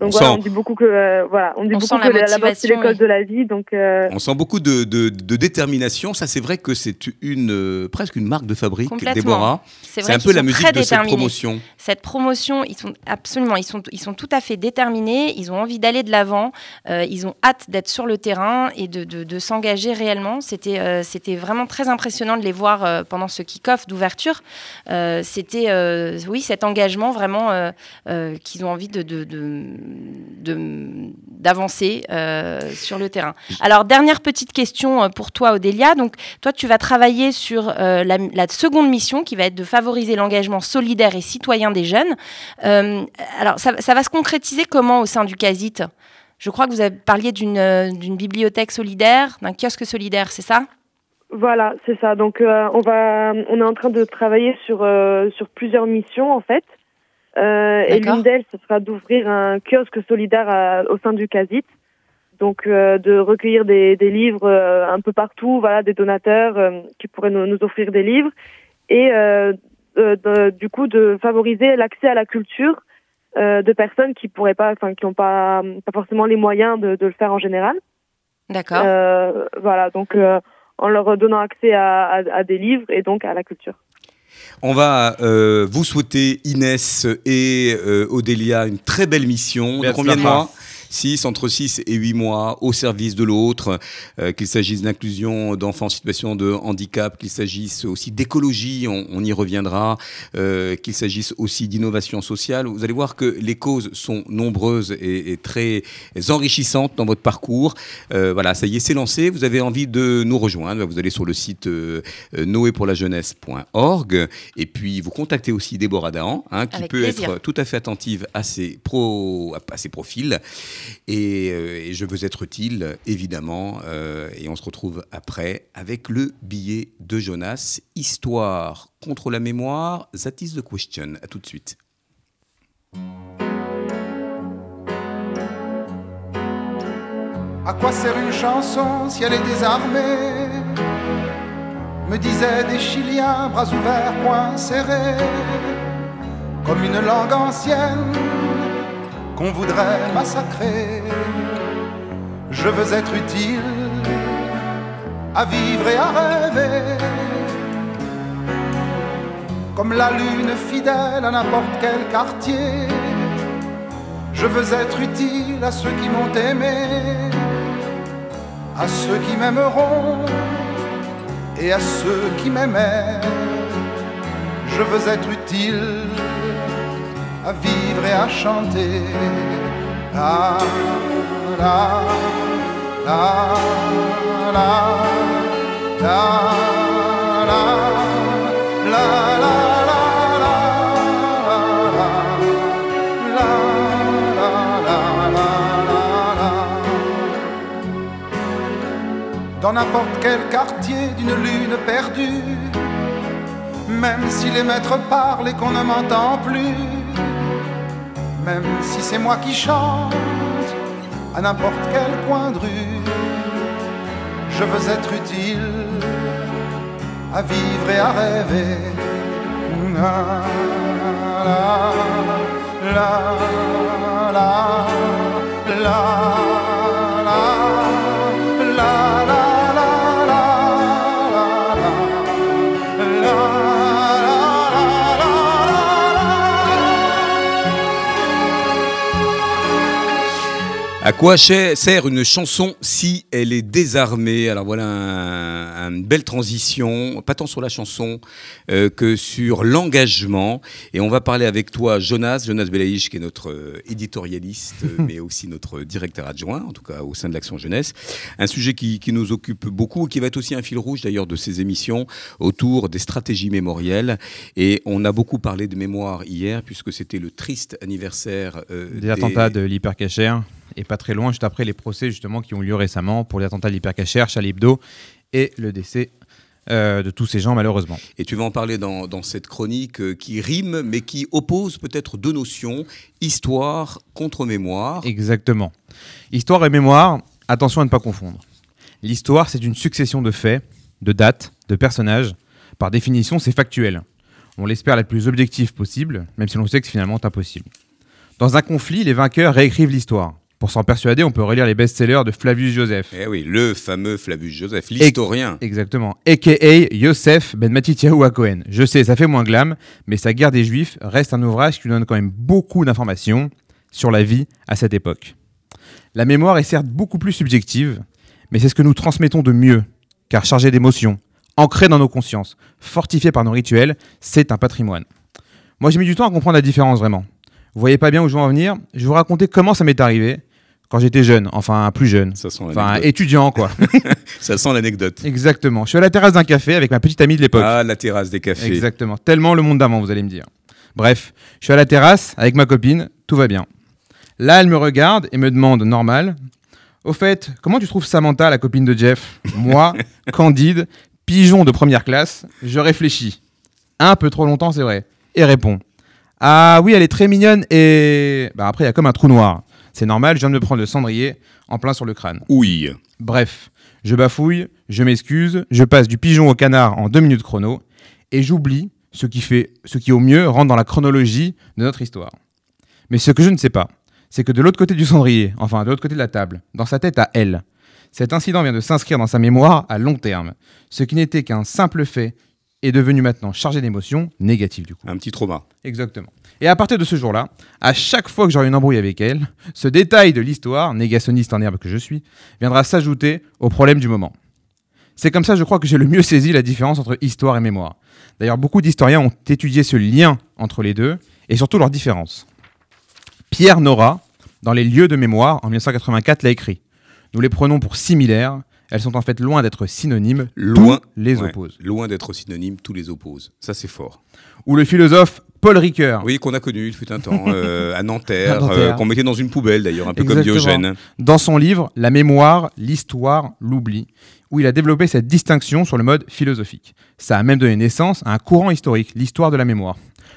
donc On voilà, sent- on dit beaucoup que euh, voilà, on dit On beaucoup sent que la la, c'est motivation, l'école oui. de la vie. Donc, euh, On sent beaucoup de, de- de détermination. Ça, c'est vrai que c'est une, euh, presque une marque de fabrique. Déborah. C'est un peu la musique de cette promotion. Cette promotion, ils sont absolument, ils sont, ils sont tout à fait déterminés. Ils ont envie d'aller de l'avant. euh, ils ont hâte d'être sur le terrain et de, de- de s'engager réellement. C'était, euh, c'était vraiment très impressionnant de les voir euh, pendant ce kick-off d'ouverture. Euh, c'était, euh, oui, cet engagement vraiment euh, euh, qu'ils ont envie de, d'avancer euh, sur le terrain. Alors dernière petite question euh, pour toi, Odélia. Donc toi, tu vas travailler sur euh, la, seconde mission qui va être de favoriser l'engagement solidaire et citoyen des jeunes. Alors, ça, va se concrétiser comment au sein du CASIT Je crois que vous avez parlé d'une bibliothèque solidaire, d'un kiosque solidaire, c'est ça? Voilà, c'est ça. Donc on va, on est en train de travailler sur sur plusieurs missions en fait. Euh, et l'une d'elles, ce sera d'ouvrir un kiosque solidaire à- au sein du CASIT. Donc euh, de recueillir des, des livres euh, un peu partout, voilà, des donateurs euh, qui pourraient nous, nous offrir des livres et euh, euh, de- du coup de favoriser l'accès à la culture euh, de personnes qui pourraient pas, enfin qui n'ont pas, pas forcément les moyens de, de le faire en général. D'accord. Euh, voilà, donc euh, en leur donnant accès à, à, à des livres et donc à la culture. On va euh, vous souhaiter, Inès et euh, Odélia, une très belle mission. De combien de mois? 6, entre 6 et 8 mois, au service de l'autre, euh, qu'il s'agisse de l'inclusion d'enfants en situation de handicap, qu'il s'agisse aussi d'écologie, on, on y reviendra, euh, qu'il s'agisse aussi d'innovation sociale. Vous allez voir que les causes sont nombreuses et, et très enrichissantes dans votre parcours. Euh, voilà, ça y est, c'est lancé. Vous avez envie de nous rejoindre, vous allez sur le site euh, noépourlajeunesse.org et puis vous contactez aussi Déborah Dahan, hein, qui Avec peut plaisir. être tout à fait attentive à ses, pro, à ses profils. Et, euh, et je veux être utile, évidemment. euh, et on se retrouve après avec le billet de Jonas. Histoire contre la mémoire, that is the question. À tout de suite. À quoi sert une chanson si elle est désarmée? Me disaient des Chiliens, bras ouverts, poings serrés, comme une langue ancienne qu'on voudrait massacrer. Je veux être utile à vivre et à rêver, comme la lune fidèle à n'importe quel quartier. Je veux être utile à ceux qui m'ont aimé, à ceux qui m'aimeront et à ceux qui m'aimaient. Je veux être utile à vivre et à chanter. La, la, la, la, la, la, la, la. Dans n'importe quel quartier d'une lune perdue, même si les maîtres parlent et qu'on ne m'entend plus, même si c'est moi qui chante à n'importe quel coin de rue. Je veux être utile à vivre et à rêver. À quoi sert une chanson si elle est désarmée? Alors voilà un- une belle transition, pas tant sur la chanson euh, que sur l'engagement. Et on va parler avec toi, Jonas, Jonas Belaïch, qui est notre euh, éditorialiste, euh, mais aussi notre directeur adjoint, en tout cas au sein de l'Action Jeunesse. Un sujet qui, qui nous occupe beaucoup et qui va être aussi un fil rouge d'ailleurs de ces émissions autour des stratégies mémorielles. Et on a beaucoup parlé de mémoire hier, puisque c'était le triste anniversaire euh, Des attentats de l'hypercachère, et pas très loin, juste après les procès justement qui ont eu lieu récemment pour les attentats de l'hypercachère, Charlie Hebdo, et le décès euh, de tous ces gens malheureusement. Et tu vas en parler dans, dans cette chronique euh, qui rime, mais qui oppose peut-être deux notions, histoire contre mémoire. Exactement. Histoire et mémoire, attention à ne pas confondre. L'histoire, c'est une succession de faits, de dates, de personnages. Par définition, c'est factuel. On l'espère la plus objective possible, même si l'on sait que c'est finalement impossible. Dans un conflit, les vainqueurs réécrivent l'histoire. Pour s'en persuader, on peut relire les best-sellers de Flavius Joseph. Eh oui, le fameux Flavius Joseph, l'historien. Exactement. A.K.A. Yosef Ben Matityahu à Cohen. Je sais, ça fait moins glam, mais sa guerre des Juifs reste un ouvrage qui nous donne quand même beaucoup d'informations sur la vie à cette époque. La mémoire est certes beaucoup plus subjective, mais c'est ce que nous transmettons de mieux, car chargé d'émotions, ancré dans nos consciences, fortifié par nos rituels, c'est un patrimoine. Moi j'ai mis du temps à comprendre la différence vraiment. Vous voyez pas bien où je veux en venir Je vais vous raconter comment ça m'est arrivé quand j'étais jeune, enfin plus jeune, Ça sent enfin étudiant quoi. Ça sent l'anecdote. Exactement. Je suis à la terrasse d'un café avec ma petite amie de l'époque. Ah, la terrasse des cafés. Exactement. Tellement le monde d'avant, vous allez me dire. Bref, je suis à la terrasse avec ma copine, tout va bien. Là, elle me regarde et me demande, normal, au fait, comment tu trouves Samantha, la copine de Jeff? Moi, Candide, pigeon de première classe, je réfléchis. Un peu trop longtemps, c'est vrai. Et réponds. Ah oui, elle est très mignonne et... Bah après, il y a comme un trou noir. C'est normal, je viens de me prendre le cendrier en plein sur le crâne. Oui. Bref, je bafouille, je m'excuse, je passe du pigeon au canard en deux minutes chrono, et j'oublie ce qui fait, ce qui au mieux rentre dans la chronologie de notre histoire. Mais ce que je ne sais pas, c'est que de l'autre côté du cendrier, enfin de l'autre côté de la table, dans sa tête à elle, cet incident vient de s'inscrire dans sa mémoire à long terme. Ce qui n'était qu'un simple fait est devenu maintenant chargé d'émotions négatives du coup. Un petit trauma. Exactement. Et à partir de ce jour-là, à chaque fois que j'aurai une embrouille avec elle, ce détail de l'histoire, négationniste en herbe que je suis, viendra s'ajouter au problème du moment. C'est comme ça, je crois, que j'ai le mieux saisi la différence entre histoire et mémoire. D'ailleurs, beaucoup d'historiens ont étudié ce lien entre les deux et surtout leurs différences. Pierre Nora, dans Les lieux de mémoire, en 1984, l'a écrit. Nous les prenons pour similaires, elles sont en fait loin d'être synonymes, Loin. les Ouais. opposent. Loin d'être synonyme, tous les opposent. Ça, c'est fort. Ou le philosophe Paul Ricoeur, Oui, qu'on a connu, il fut un temps, euh, à Nanterre, euh, qu'on mettait dans une poubelle d'ailleurs, un peu comme. Diogène. dans son livre La mémoire, l'histoire, l'oubli, où il a développé cette distinction sur le mode philosophique. Ça a même donné naissance à un courant historique, l'histoire de la mémoire,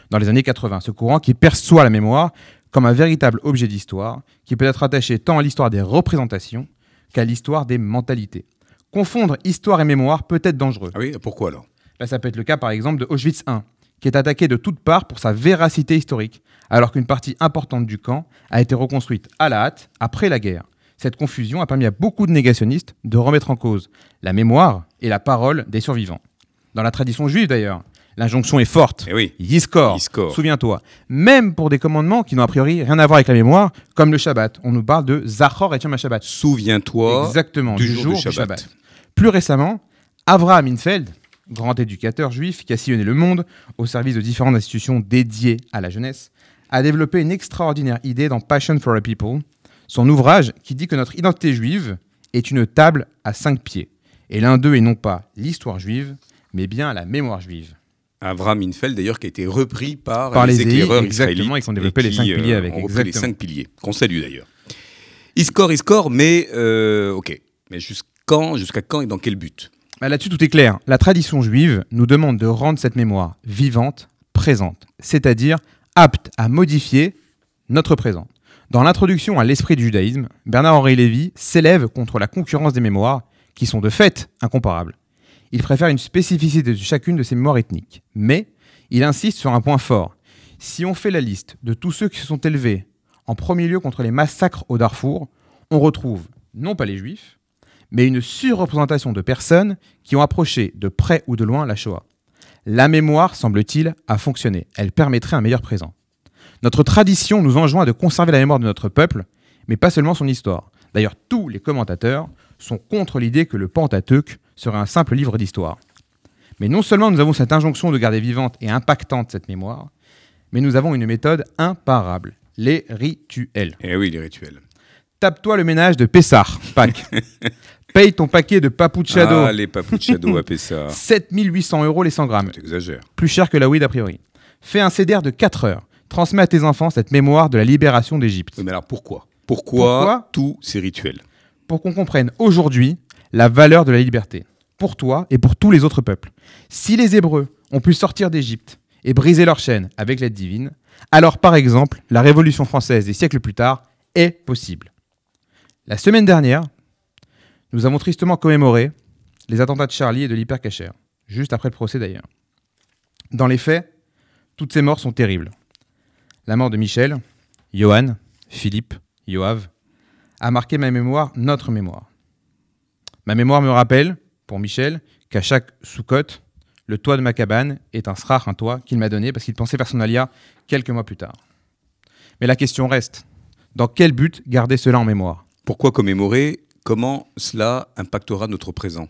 dans les années 80. Ce courant qui perçoit la mémoire comme un véritable objet d'histoire, qui peut être attaché tant à l'histoire des représentations qu'à l'histoire des mentalités. Confondre histoire et mémoire peut être dangereux. Ah oui, pourquoi alors? Là, ça peut être le cas par exemple de Auschwitz I, qui est attaqué de toutes parts pour sa véracité historique, alors qu'une partie importante du camp a été reconstruite à la hâte après la guerre. Cette confusion a permis à beaucoup de négationnistes de remettre en cause la mémoire et la parole des survivants. Dans la tradition juive d'ailleurs, l'injonction est forte. Eh oui. Yiskor, Yiskor. souviens-toi. Même pour des commandements qui n'ont a priori rien à voir avec la mémoire, comme le Shabbat. On nous parle de Zachor et Yom HaShabbat. Souviens-toi Exactement, du du, jour du Shabbat. Shabbat. Plus récemment, Avraham Infeld, grand éducateur juif qui a sillonné le monde au service de différentes institutions dédiées à la jeunesse, a développé une extraordinaire idée dans Passion for a People, son ouvrage qui dit que notre identité juive est une table à cinq pieds. Et l'un d'eux est non pas l'histoire juive, mais bien la mémoire juive. Avraham Infeld, d'ailleurs, qui a été repris par, Par les, les éclaireurs exactement, et qui ont développé les cinq qui, euh, piliers avec, ont les cinq piliers, qu'on salue d'ailleurs. Iscore, Iscore, mais euh, ok. Mais jusqu'à jusqu'à quand et dans quel but? Bah, Là-dessus, tout est clair. La tradition juive nous demande de rendre cette mémoire vivante, présente, c'est-à-dire apte à modifier notre présent. Dans l'introduction à l'esprit du judaïsme, Bernard-Henri Lévy s'élève contre la concurrence des mémoires, qui sont de fait incomparables. Il préfère une spécificité de chacune de ces mémoires ethniques. Mais il insiste sur un point fort. Si on fait la liste de tous ceux qui se sont élevés en premier lieu contre les massacres au Darfour, on retrouve non pas les juifs, mais une surreprésentation de personnes qui ont approché de près ou de loin la Shoah. La mémoire, semble-t-il, a fonctionné. Elle permettrait un meilleur présent. Notre tradition nous enjoint de conserver la mémoire de notre peuple, mais pas seulement son histoire. D'ailleurs, tous les commentateurs sont contre l'idée que le Pentateuque serait un simple livre d'histoire. Mais non seulement nous avons cette injonction de garder vivante et impactante cette mémoire, mais nous avons une méthode imparable, les rituels. Eh oui, les rituels. Tape-toi le ménage de Pessar, Pâques. Paye ton paquet de Papuchado. Ah, les Papuchado à Pessar. 7800 euros les 100 grammes. T'exagères. Plus cher que la weed a priori. Fais un CDR de 4 heures. Transmets à tes enfants cette mémoire de la libération d'Égypte. Oui, mais alors pourquoi? Pourquoi, Pourquoi? tous ces rituels? Pour qu'on comprenne aujourd'hui la valeur de la liberté. Pour toi et pour tous les autres peuples. Si les Hébreux ont pu sortir d'Égypte et briser leurs chaînes avec l'aide divine, alors par exemple, la Révolution française des siècles plus tard est possible. La semaine dernière, nous avons tristement commémoré les attentats de Charlie et de l'hypercacher, juste après le procès d'ailleurs. Dans les faits, toutes ces morts sont terribles. La mort de Michel, Johan, Philippe, Yoav, a marqué ma mémoire, notre mémoire. Ma mémoire me rappelle, pour Michel, qu'à chaque sous-cote, le toit de ma cabane est un srach, un toit qu'il m'a donné parce qu'il pensait faire son alia quelques mois plus tard. Mais la question reste, dans quel but garder cela en mémoire? Pourquoi commémorer? Comment cela impactera notre présent?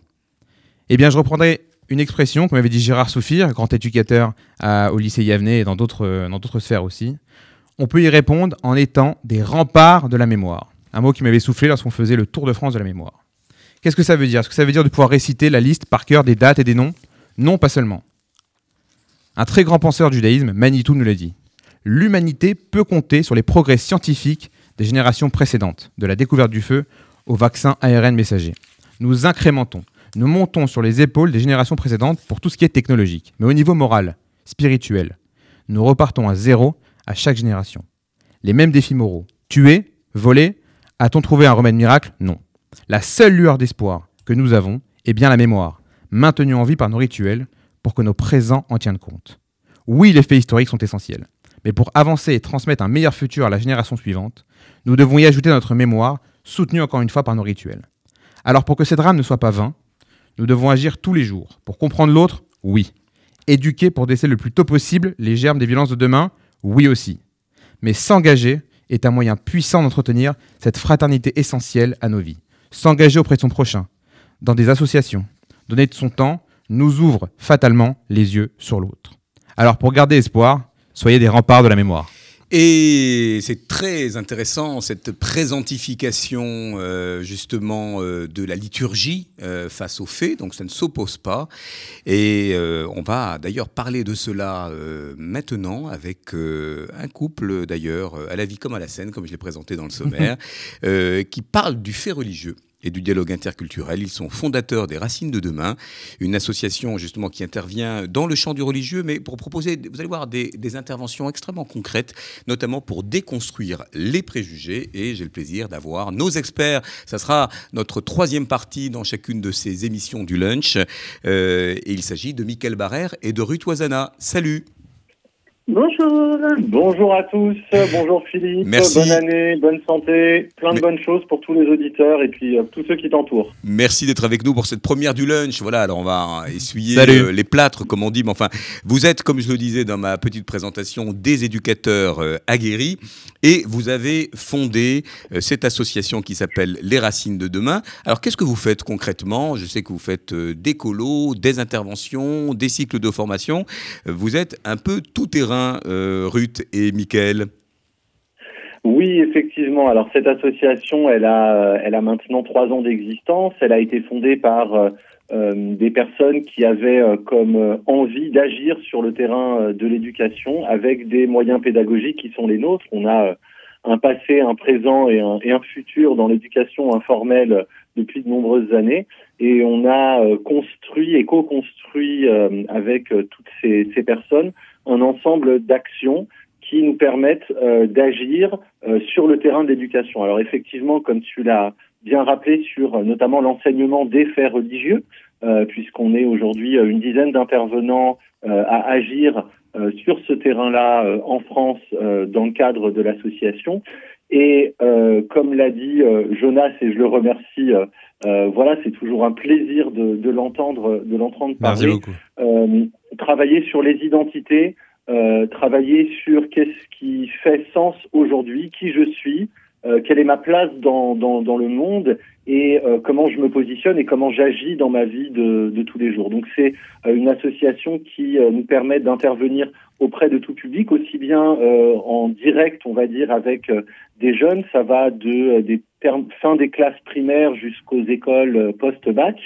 Eh bien, je reprendrai une expression que m'avait dit Gérard Soufir, grand éducateur à- au lycée Yavnay et dans d'autres euh, dans d'autres sphères aussi. On peut y répondre en étant des remparts de la mémoire. Un mot qui m'avait soufflé lorsqu'on faisait le Tour de France de la mémoire. Qu'est-ce que ça veut dire? Est-ce que ça veut dire de pouvoir réciter la liste par cœur des dates et des noms? Non, pas seulement. Un très grand penseur du judaïsme, Manitou, nous l'a dit. L'humanité peut compter sur les progrès scientifiques des générations précédentes, de la découverte du feu au vaccin ARN messager. Nous incrémentons, nous montons sur les épaules des générations précédentes pour tout ce qui est technologique. Mais au niveau moral, spirituel, nous repartons à zéro à chaque génération. Les mêmes défis moraux. Tuer, voler, a-t-on trouvé un remède miracle? Non. La seule lueur d'espoir que nous avons est bien la mémoire, maintenue en vie par nos rituels pour que nos présents en tiennent compte. Oui, les faits historiques sont essentiels. Mais pour avancer et transmettre un meilleur futur à la génération suivante, nous devons y ajouter notre mémoire, soutenue encore une fois par nos rituels. Alors pour que ces drames ne soient pas vains, nous devons agir tous les jours. Pour comprendre l'autre, oui. Éduquer pour déceler le plus tôt possible les germes des violences de demain, oui aussi. Mais s'engager est un moyen puissant d'entretenir cette fraternité essentielle à nos vies. S'engager auprès de son prochain, dans des associations, donner de son temps, nous ouvre fatalement les yeux sur l'autre. Alors pour garder espoir, soyez des remparts de la mémoire. Et c'est très intéressant cette présentification euh, justement euh, de la liturgie euh, face aux faits, donc ça ne s'oppose pas. Et euh, on va d'ailleurs parler de cela euh, maintenant avec euh, un couple d'ailleurs à la vie comme à la scène, comme je l'ai présenté dans le sommaire, euh, qui parle du fait religieux et du dialogue interculturel. Ils sont fondateurs des Racines de demain, une association justement qui intervient dans le champ du religieux, mais pour proposer, vous allez voir, des, interventions extrêmement concrètes, notamment pour déconstruire les préjugés. Et j'ai le plaisir d'avoir nos experts. Ça sera notre troisième partie dans chacune de ces émissions du lunch. Euh, et il s'agit de Mickaël Barrère et de Ruth Oisana. Salut Bonjour. Bonjour à tous. Bonjour Philippe. Merci. Bonne année, bonne santé, plein de Mais- bonnes choses pour tous les auditeurs et puis euh, tous ceux qui t'entourent. Merci d'être avec nous pour cette première du lunch. Voilà, alors on va essuyer euh, les plâtres, comme on dit. Mais enfin, vous êtes, comme je le disais dans ma petite présentation, des éducateurs euh, aguerris et vous avez fondé euh, cette association qui s'appelle Les Racines de Demain. Alors, qu'est-ce que vous faites concrètement? Je sais que vous faites euh, des colos, des interventions, des cycles de formation. Vous êtes un peu tout terrain, euh, Ruth et Michael. Oui, effectivement. Alors cette association, elle a, euh, elle a maintenant trois ans d'existence. Elle a été fondée par euh, des personnes qui avaient comme envie d'agir sur le terrain de l'éducation avec des moyens pédagogiques qui sont les nôtres. On a un passé, un présent et un, futur dans l'éducation informelle depuis de nombreuses années. Et on a construit et co-construit avec toutes ces personnes un ensemble d'actions qui nous permettent euh, d'agir euh, sur le terrain de l'éducation. Alors effectivement, comme tu l'as bien rappelé, sur euh, notamment l'enseignement des faits religieux, euh, puisqu'on est aujourd'hui euh, une dizaine d'intervenants euh, à agir sur ce terrain-là en France dans le cadre de l'association. Et euh, comme l'a dit euh, Jonas, et je le remercie, euh, euh, voilà, c'est toujours un plaisir de, de l'entendre, de l'entendre parler. Euh, travailler sur les identités, euh, travailler sur qu'est-ce qui fait sens aujourd'hui, qui je suis, euh, quelle est ma place dans, dans, dans le monde et euh, comment je me positionne et comment j'agis dans ma vie de, de tous les jours. Donc c'est une association qui euh, nous permet d'intervenir auprès de tout public, aussi bien euh, en direct, on va dire, avec euh, des jeunes, ça va de euh, des fin des classes primaires jusqu'aux écoles post-bac.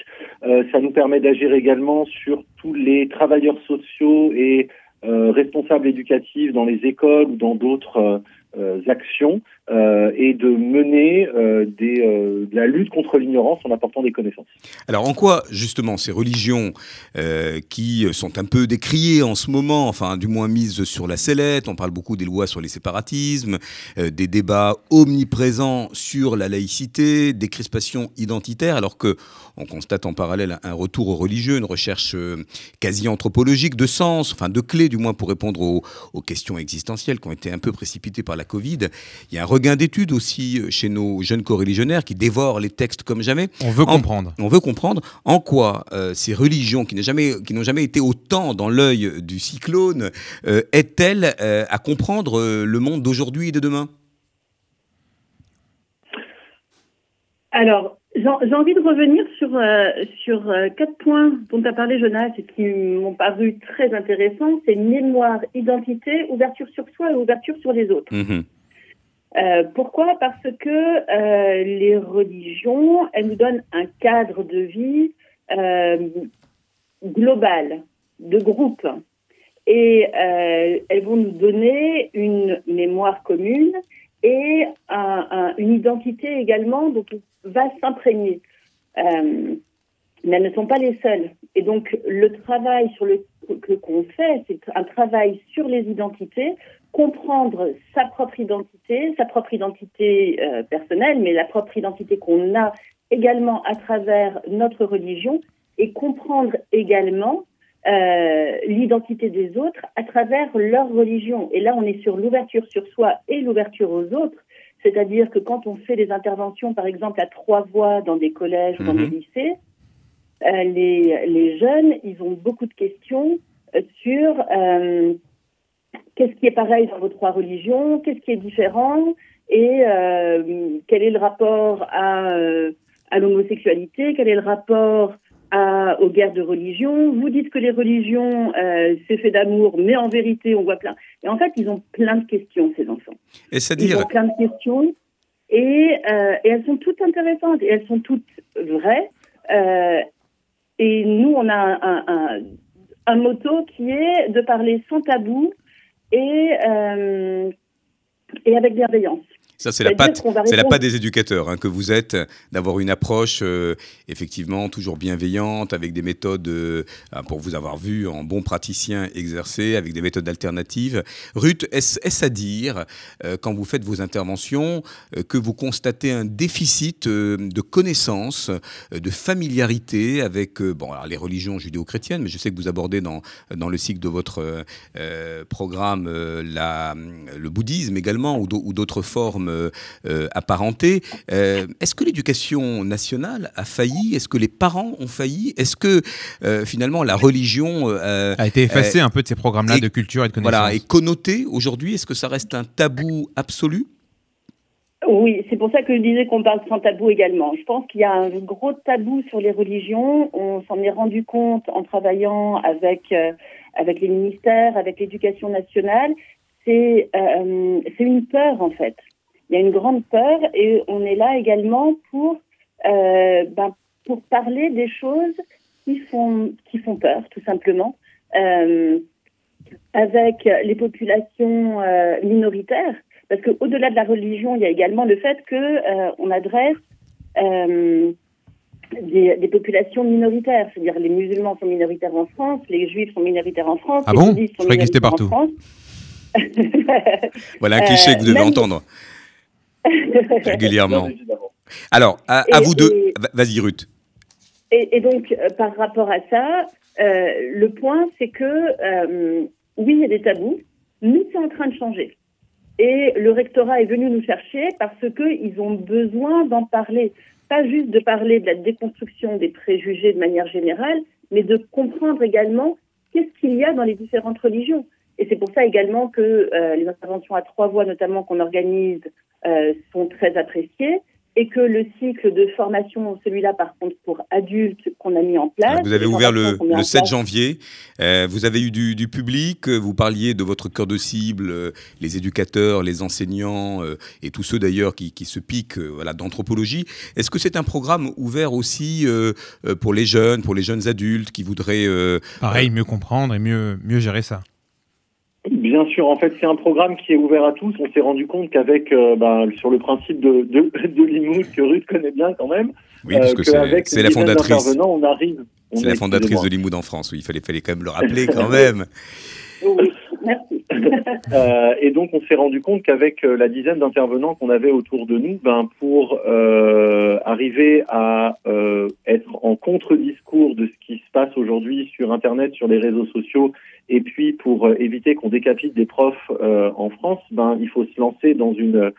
Ça nous permet d'agir également sur tous les travailleurs sociaux et responsables éducatifs dans les écoles ou dans d'autres actions euh, et de mener euh, euh, de la lutte contre l'ignorance en apportant des connaissances. Alors en quoi justement ces religions euh, qui sont un peu décriées en ce moment, enfin du moins mises sur la sellette, on parle beaucoup des lois sur les séparatismes, euh, des débats omniprésents sur la laïcité, des crispations identitaires, alors que on constate en parallèle un retour aux religieux, une recherche euh, quasi anthropologique de sens, enfin de clés du moins pour répondre aux, aux questions existentielles qui ont été un peu précipitées par la Covid. Il y a un regain d'études aussi euh, chez nos jeunes co-religionnaires qui dévorent les textes comme jamais. On veut En- comprendre. on veut comprendre en quoi euh, ces religions qui n'ont jamais, qui n'ont jamais été autant dans l'œil du cyclone euh, aident-elles euh, à comprendre euh, le monde d'aujourd'hui et de demain? Alors, j'ai envie de revenir sur, euh, sur euh, quatre points dont tu as parlé, Jonas, et qui m'ont paru très intéressants. C'est mémoire, identité, ouverture sur soi et ouverture sur les autres. Mhm. Euh, pourquoi? Parce que les religions, elles nous donnent un cadre de vie global, de groupe. Et elles vont nous donner une mémoire commune et un- un- une identité également dont on va s'imprégner. Euh, mais elles ne sont pas les seules. Et donc, le travail sur le que qu'on fait, c'est un travail sur les identités, comprendre sa propre identité, sa propre identité euh, personnelle, mais la propre identité qu'on a également à travers notre religion, et comprendre également euh, l'identité des autres à travers leur religion. Et là, on est sur l'ouverture sur soi et l'ouverture aux autres. C'est-à-dire que quand on fait des interventions, par exemple, à trois voix dans des collèges ou dans des Mhm. lycées, euh, les, les jeunes, ils ont beaucoup de questions sur euh, qu'est-ce qui est pareil dans vos trois religions, qu'est-ce qui est différent et euh, quel est le rapport à, à l'homosexualité, quel est le rapport à, aux guerres de religion. Vous dites que les religions, euh, c'est fait d'amour, mais en vérité, on voit plein. Et en fait, ils ont plein de questions, ces enfants. Et Ils c'est-à-dire, ont plein de questions et, euh, et elles sont toutes intéressantes et elles sont toutes vraies. Euh, et nous, on a un, un, un, un motto qui est de parler sans tabou et, et avec bienveillance. Ça c'est la patte, c'est la patte des éducateurs hein, que vous êtes, d'avoir une approche euh, effectivement toujours bienveillante, avec des méthodes, euh, ah, pour vous avoir vu en bon praticien exercer, avec des méthodes alternatives. Ruth, est-ce à dire, euh, quand vous faites vos interventions, que vous constatez un déficit de connaissances, de familiarité avec bon, alors, les religions judéo-chrétiennes, mais je sais que vous abordez dans, dans le cycle de votre programme la, le bouddhisme également, ou d'autres formes euh, euh, apparentées. Euh, Est-ce que l'éducation nationale a failli? Est-ce que les parents ont failli? Est-ce que euh, finalement la religion euh, A été effacée euh, un peu de ces programmes-là de culture et de connaissance. Voilà, est connotée aujourd'hui? Est-ce que ça reste un tabou absolu? Oui, c'est pour ça que je disais qu'on parle sans tabou également. Je pense qu'il y a un gros tabou sur les religions. On s'en est rendu compte en travaillant avec, euh, avec les ministères, avec l'éducation nationale. C'est euh, c'est une peur, en fait. Il y a une grande peur et on est là également pour, euh, ben, pour parler des choses qui font, qui font peur, tout simplement. Euh, avec les populations euh, minoritaires, parce qu'au-delà de la religion, il y a également le fait euh, on adresse des, des populations minoritaires, c'est-à-dire les musulmans sont minoritaires en France, les juifs sont minoritaires en France, Ah les bon sont Je croyais qu'ils étaient minoritaires en partout. France. Voilà un cliché que vous devez même- entendre régulièrement. Alors, à, vous deux. Vas-y, Ruth. Et, et donc, euh, par rapport à ça, euh, le point, c'est que euh, oui, il y a des tabous, mais c'est en train de changer. Et le rectorat est venu nous chercher parce qu'ils ont besoin d'en parler. Pas juste de parler de la déconstruction des préjugés de manière générale, mais de comprendre également qu'est-ce qu'il y a dans les différentes religions. Et c'est pour ça également que euh, les interventions à trois voix, notamment qu'on organise, sont très appréciées et que le cycle de formation, celui-là par contre pour adultes qu'on a mis en place. Vous avez ouvert le, le 7 place, janvier. Euh, vous avez eu du, du public. euh, Vous parliez de votre cœur de cible, euh, les éducateurs, les enseignants euh, et tous ceux d'ailleurs qui, qui se piquent euh, voilà, d'anthropologie. Est-ce que c'est un programme ouvert aussi euh, euh, pour les jeunes, pour les jeunes adultes qui voudraient euh, Pareil, mieux comprendre et mieux, mieux gérer ça. Bien sûr, en fait, c'est un programme qui est ouvert à tous. On s'est rendu compte qu'avec, euh, ben, sur le principe de, de, de Limoux, que Ruth connaît bien quand même, Oui, parce que c'est- la fondatrice. on arrive. C'est est- la fondatrice de. Limoud en France. Oui, il fallait, fallait quand même le rappeler quand même. Oui, merci. Euh, et donc, on s'est rendu compte qu'avec euh, la dizaine d'intervenants qu'on avait autour de nous, ben, pour euh, arriver à euh, être en contre-discours de ce qui se passe aujourd'hui sur Internet, sur les réseaux sociaux, et puis pour éviter qu'on décapite des profs en France, ben, il faut se lancer dans une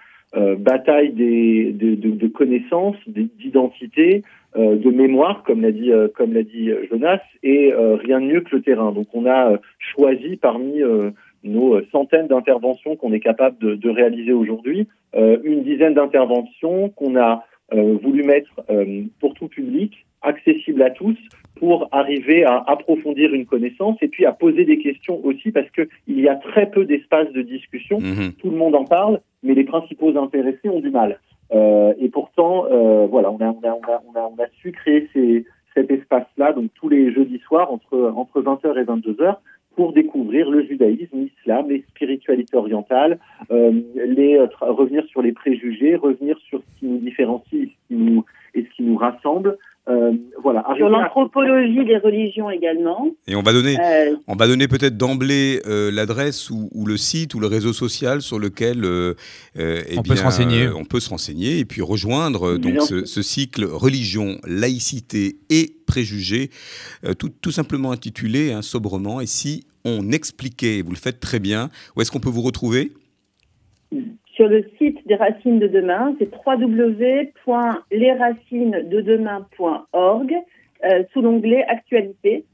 bataille des, de, de- de connaissances, d'identité, de mémoire, comme l'a dit, euh, comme l'a dit euh, Jonas, et euh, rien de mieux que le terrain. Donc, on a euh, choisi parmi euh, nos euh, centaines d'interventions qu'on est capable de, de réaliser aujourd'hui, euh, une dizaine d'interventions qu'on a euh, voulu mettre euh, pour tout public, accessibles à tous, pour arriver à approfondir une connaissance et puis à poser des questions aussi, parce que il y a très peu d'espace de discussion. Mhm. Tout le monde en parle, mais les principaux intéressés ont du mal. Euh, et pourtant, euh, voilà, on a, on, a, on, a, on, a, on a su créer ces, cet espace-là, donc tous les jeudis soirs entre, entre 20h et 22h, pour découvrir le judaïsme, l'islam, les spiritualités orientales, euh, les, euh, revenir sur les préjugés, revenir sur ce qui nous différencie qui nous, et ce qui nous rassemble. Euh, voilà, Sur à- l'anthropologie des religions également. Et on va donner, Euh, on va donner peut-être d'emblée euh, l'adresse ou, ou le site ou le réseau social sur lequel euh, euh, eh On peut se bien, renseigner. euh, on peut se renseigner et puis rejoindre euh, donc ce, ce cycle religion, laïcité et préjugés, euh, tout, tout simplement intitulé hein, sobrement. Et si on expliquait, vous le faites très bien, où est-ce qu'on peut vous retrouver? Sur le site des Racines de Demain, c'est www.lesracinesdedemain.org euh, sous l'onglet Actualité.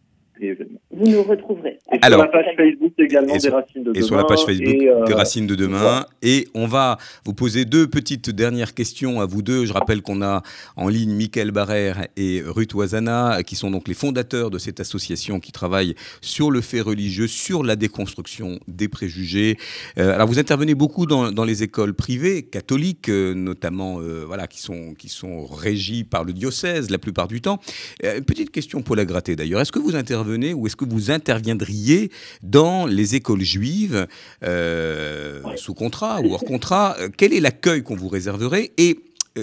Vous nous retrouverez. Et Alors- sur la page Facebook également Et des sur- Racines de et demain. sur la page Facebook et, euh, des Racines de demain. Et on va vous poser deux petites dernières questions à vous deux. Je rappelle qu'on a en ligne Michael Barrère et Ruth Ouazana, qui sont donc les fondateurs de cette association qui travaille sur le fait religieux, sur la déconstruction des préjugés. Euh, alors vous intervenez beaucoup dans, dans les écoles privées, catholiques euh, notamment, euh, voilà, qui sont, qui sont régies par le diocèse la plupart du temps. Euh, une petite question pour la gratter d'ailleurs. Est-ce que vous intervenez ou est-ce que vous interviendriez dans les écoles juives euh, sous contrat ou hors contrat? Euh, Quel est l'accueil qu'on vous réserverait? Et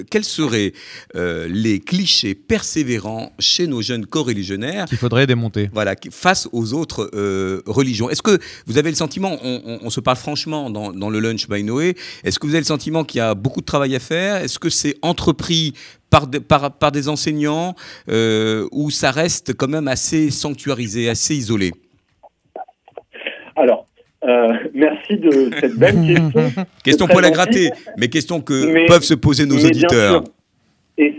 quels seraient euh, les clichés persévérants chez nos jeunes co-religionnaires Qu'il faudrait démonter. voilà, face aux autres euh, religions. Est-ce que vous avez le sentiment, on, on- on se parle franchement dans, dans le lunch by Noé, est-ce que vous avez le sentiment qu'il y a beaucoup de travail à faire? Est-ce que c'est entrepris par, des- par, par des enseignants euh, ou ça reste quand même assez sanctuarisé, assez isolé? Euh, merci de cette belle question. Question pour la gratter, mais question que Mais- peuvent se poser nos auditeurs. Et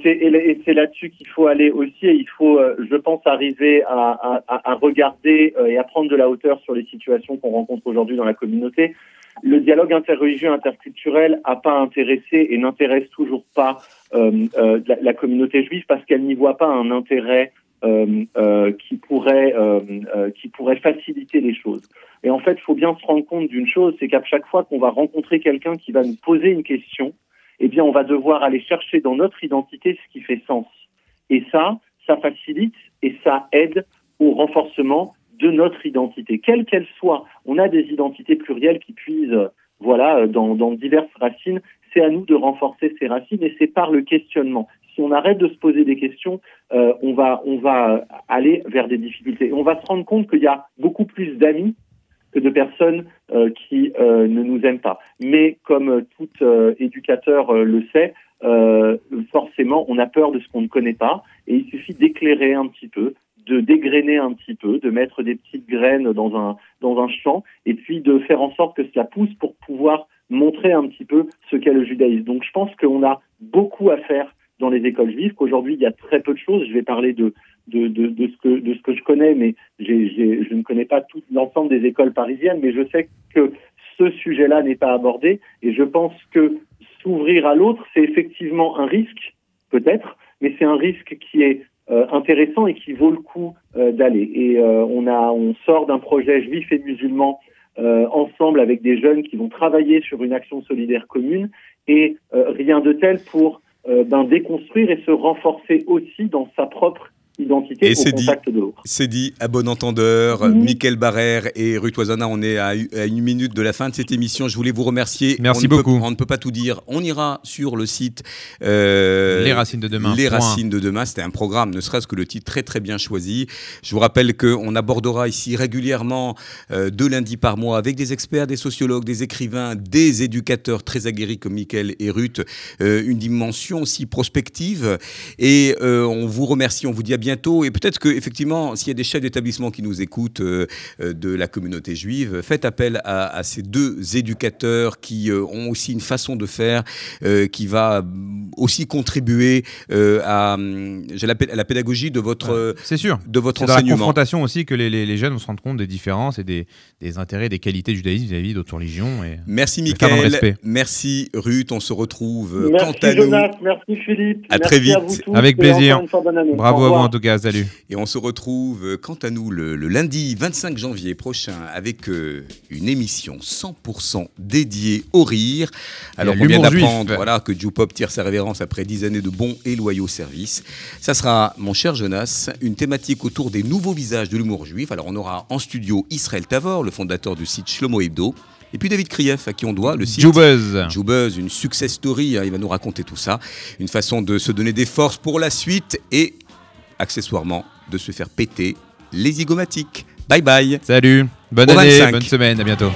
c'est là-dessus qu'il faut aller aussi. Et il faut, euh, je pense, arriver à, à- à- à regarder euh, et à prendre de la hauteur sur les situations qu'on rencontre aujourd'hui dans la communauté. Le dialogue interreligieux, interculturel n'a pas intéressé et n'intéresse toujours pas euh, euh, la, la communauté juive parce qu'elle n'y voit pas un intérêt qui pourrait euh, euh, qui pourrait faciliter les choses. Et en fait, il faut bien se rendre compte d'une chose, c'est qu'à chaque fois qu'on va rencontrer quelqu'un qui va nous poser une question, eh bien, on va devoir aller chercher dans notre identité ce qui fait sens. Et ça, ça facilite et ça aide au renforcement de notre identité, quelle qu'elle soit. On a des identités plurielles qui puisent, euh, voilà, euh, dans diverses racines. C'est à nous de renforcer ces racines et c'est par le questionnement. Si on arrête de se poser des questions, euh, on va, on va aller vers des difficultés. On va se rendre compte qu'il y a beaucoup plus d'amis que de personnes euh, qui euh, ne nous aiment pas. Mais comme tout euh, éducateur euh, le sait, euh, forcément, on a peur de ce qu'on ne connaît pas, et il suffit d'éclairer un petit peu, de dégrainer un petit peu, de mettre des petites graines dans un dans un champ, et puis de faire en sorte que cela pousse pour pouvoir montrer un petit peu ce qu'est le judaïsme. Donc, je pense qu'on a beaucoup à faire dans les écoles juives, qu'aujourd'hui il y a très peu de choses. Je vais parler de de, de, ce que de ce que je connais, mais j'ai, je ne connais pas tout l'ensemble des écoles parisiennes, mais je sais que ce sujet-là n'est pas abordé, et je pense que s'ouvrir à l'autre, c'est effectivement un risque, peut-être, mais c'est un risque qui est euh, intéressant et qui vaut le coup euh, d'aller. Et euh, on a, on sort d'un projet juif et musulman ensemble avec des jeunes qui vont travailler sur une action solidaire commune, et rien de tel pour ben, déconstruire et se renforcer aussi dans sa propre identité Et au c'est dit. contact de l'autre. C'est dit à bon entendeur. Mhm. Mickaël Barrère et Ruth Oisana, on est à, à une minute de la fin de cette émission. Je voulais vous remercier. Merci On ne peut- beaucoup. on ne peut pas tout dire. On ira sur le site euh, Les Racines de Demain, Les. Racines de demain. C'était un programme, ne serait-ce que le titre très très bien choisi. Je vous rappelle qu'on abordera ici régulièrement, euh, deux lundis par mois, avec des experts, des sociologues, des écrivains, des éducateurs très aguerris comme Mickaël et Ruth, euh, une dimension aussi prospective. Et euh, on vous remercie, on vous dit à bientôt. Et peut-être que effectivement, s'il y a des chefs d'établissement qui nous écoutent euh, euh, de la communauté juive, faites appel à, à ces deux éducateurs qui euh, ont aussi une façon de faire euh, qui va mm, aussi contribuer euh, à, l'appelle- à la pédagogie de votre, C'est sûr. de votre C'est dans la enseignement. confrontation aussi que les, les- les jeunes vont se rendre compte des différences et des, des intérêts, des qualités du judaïsme vis-à-vis d'autres religions. Et... Merci respect. merci Ruth, on se retrouve Merci quant à nous. Jonas, merci Philippe. À merci très vite. À vous tous, Avec plaisir. Bravo à vous revoir. en tout cas, salut. Et on se retrouve, euh, quant à nous, le, le lundi 25 janvier prochain avec euh, une émission 100% dédiée au rire. Alors on vient d'apprendre voilà, que Jupop tire sa révérence après 10 années de bons et loyaux services. Ça sera, mon cher Jonas, une thématique autour des nouveaux visages de l'humour juif. Alors on aura en studio Israël Tavor, le fondateur du site Shlomo Hebdo. Et puis David Krief, à qui on doit le site Joubuzz. Joubuzz, une success story, hein, il va nous raconter tout ça. Une façon de se donner des forces pour la suite et, accessoirement, de se faire péter les zygomatiques. Bye bye Salut. Bonne Au année, 25. bonne semaine, à bientôt.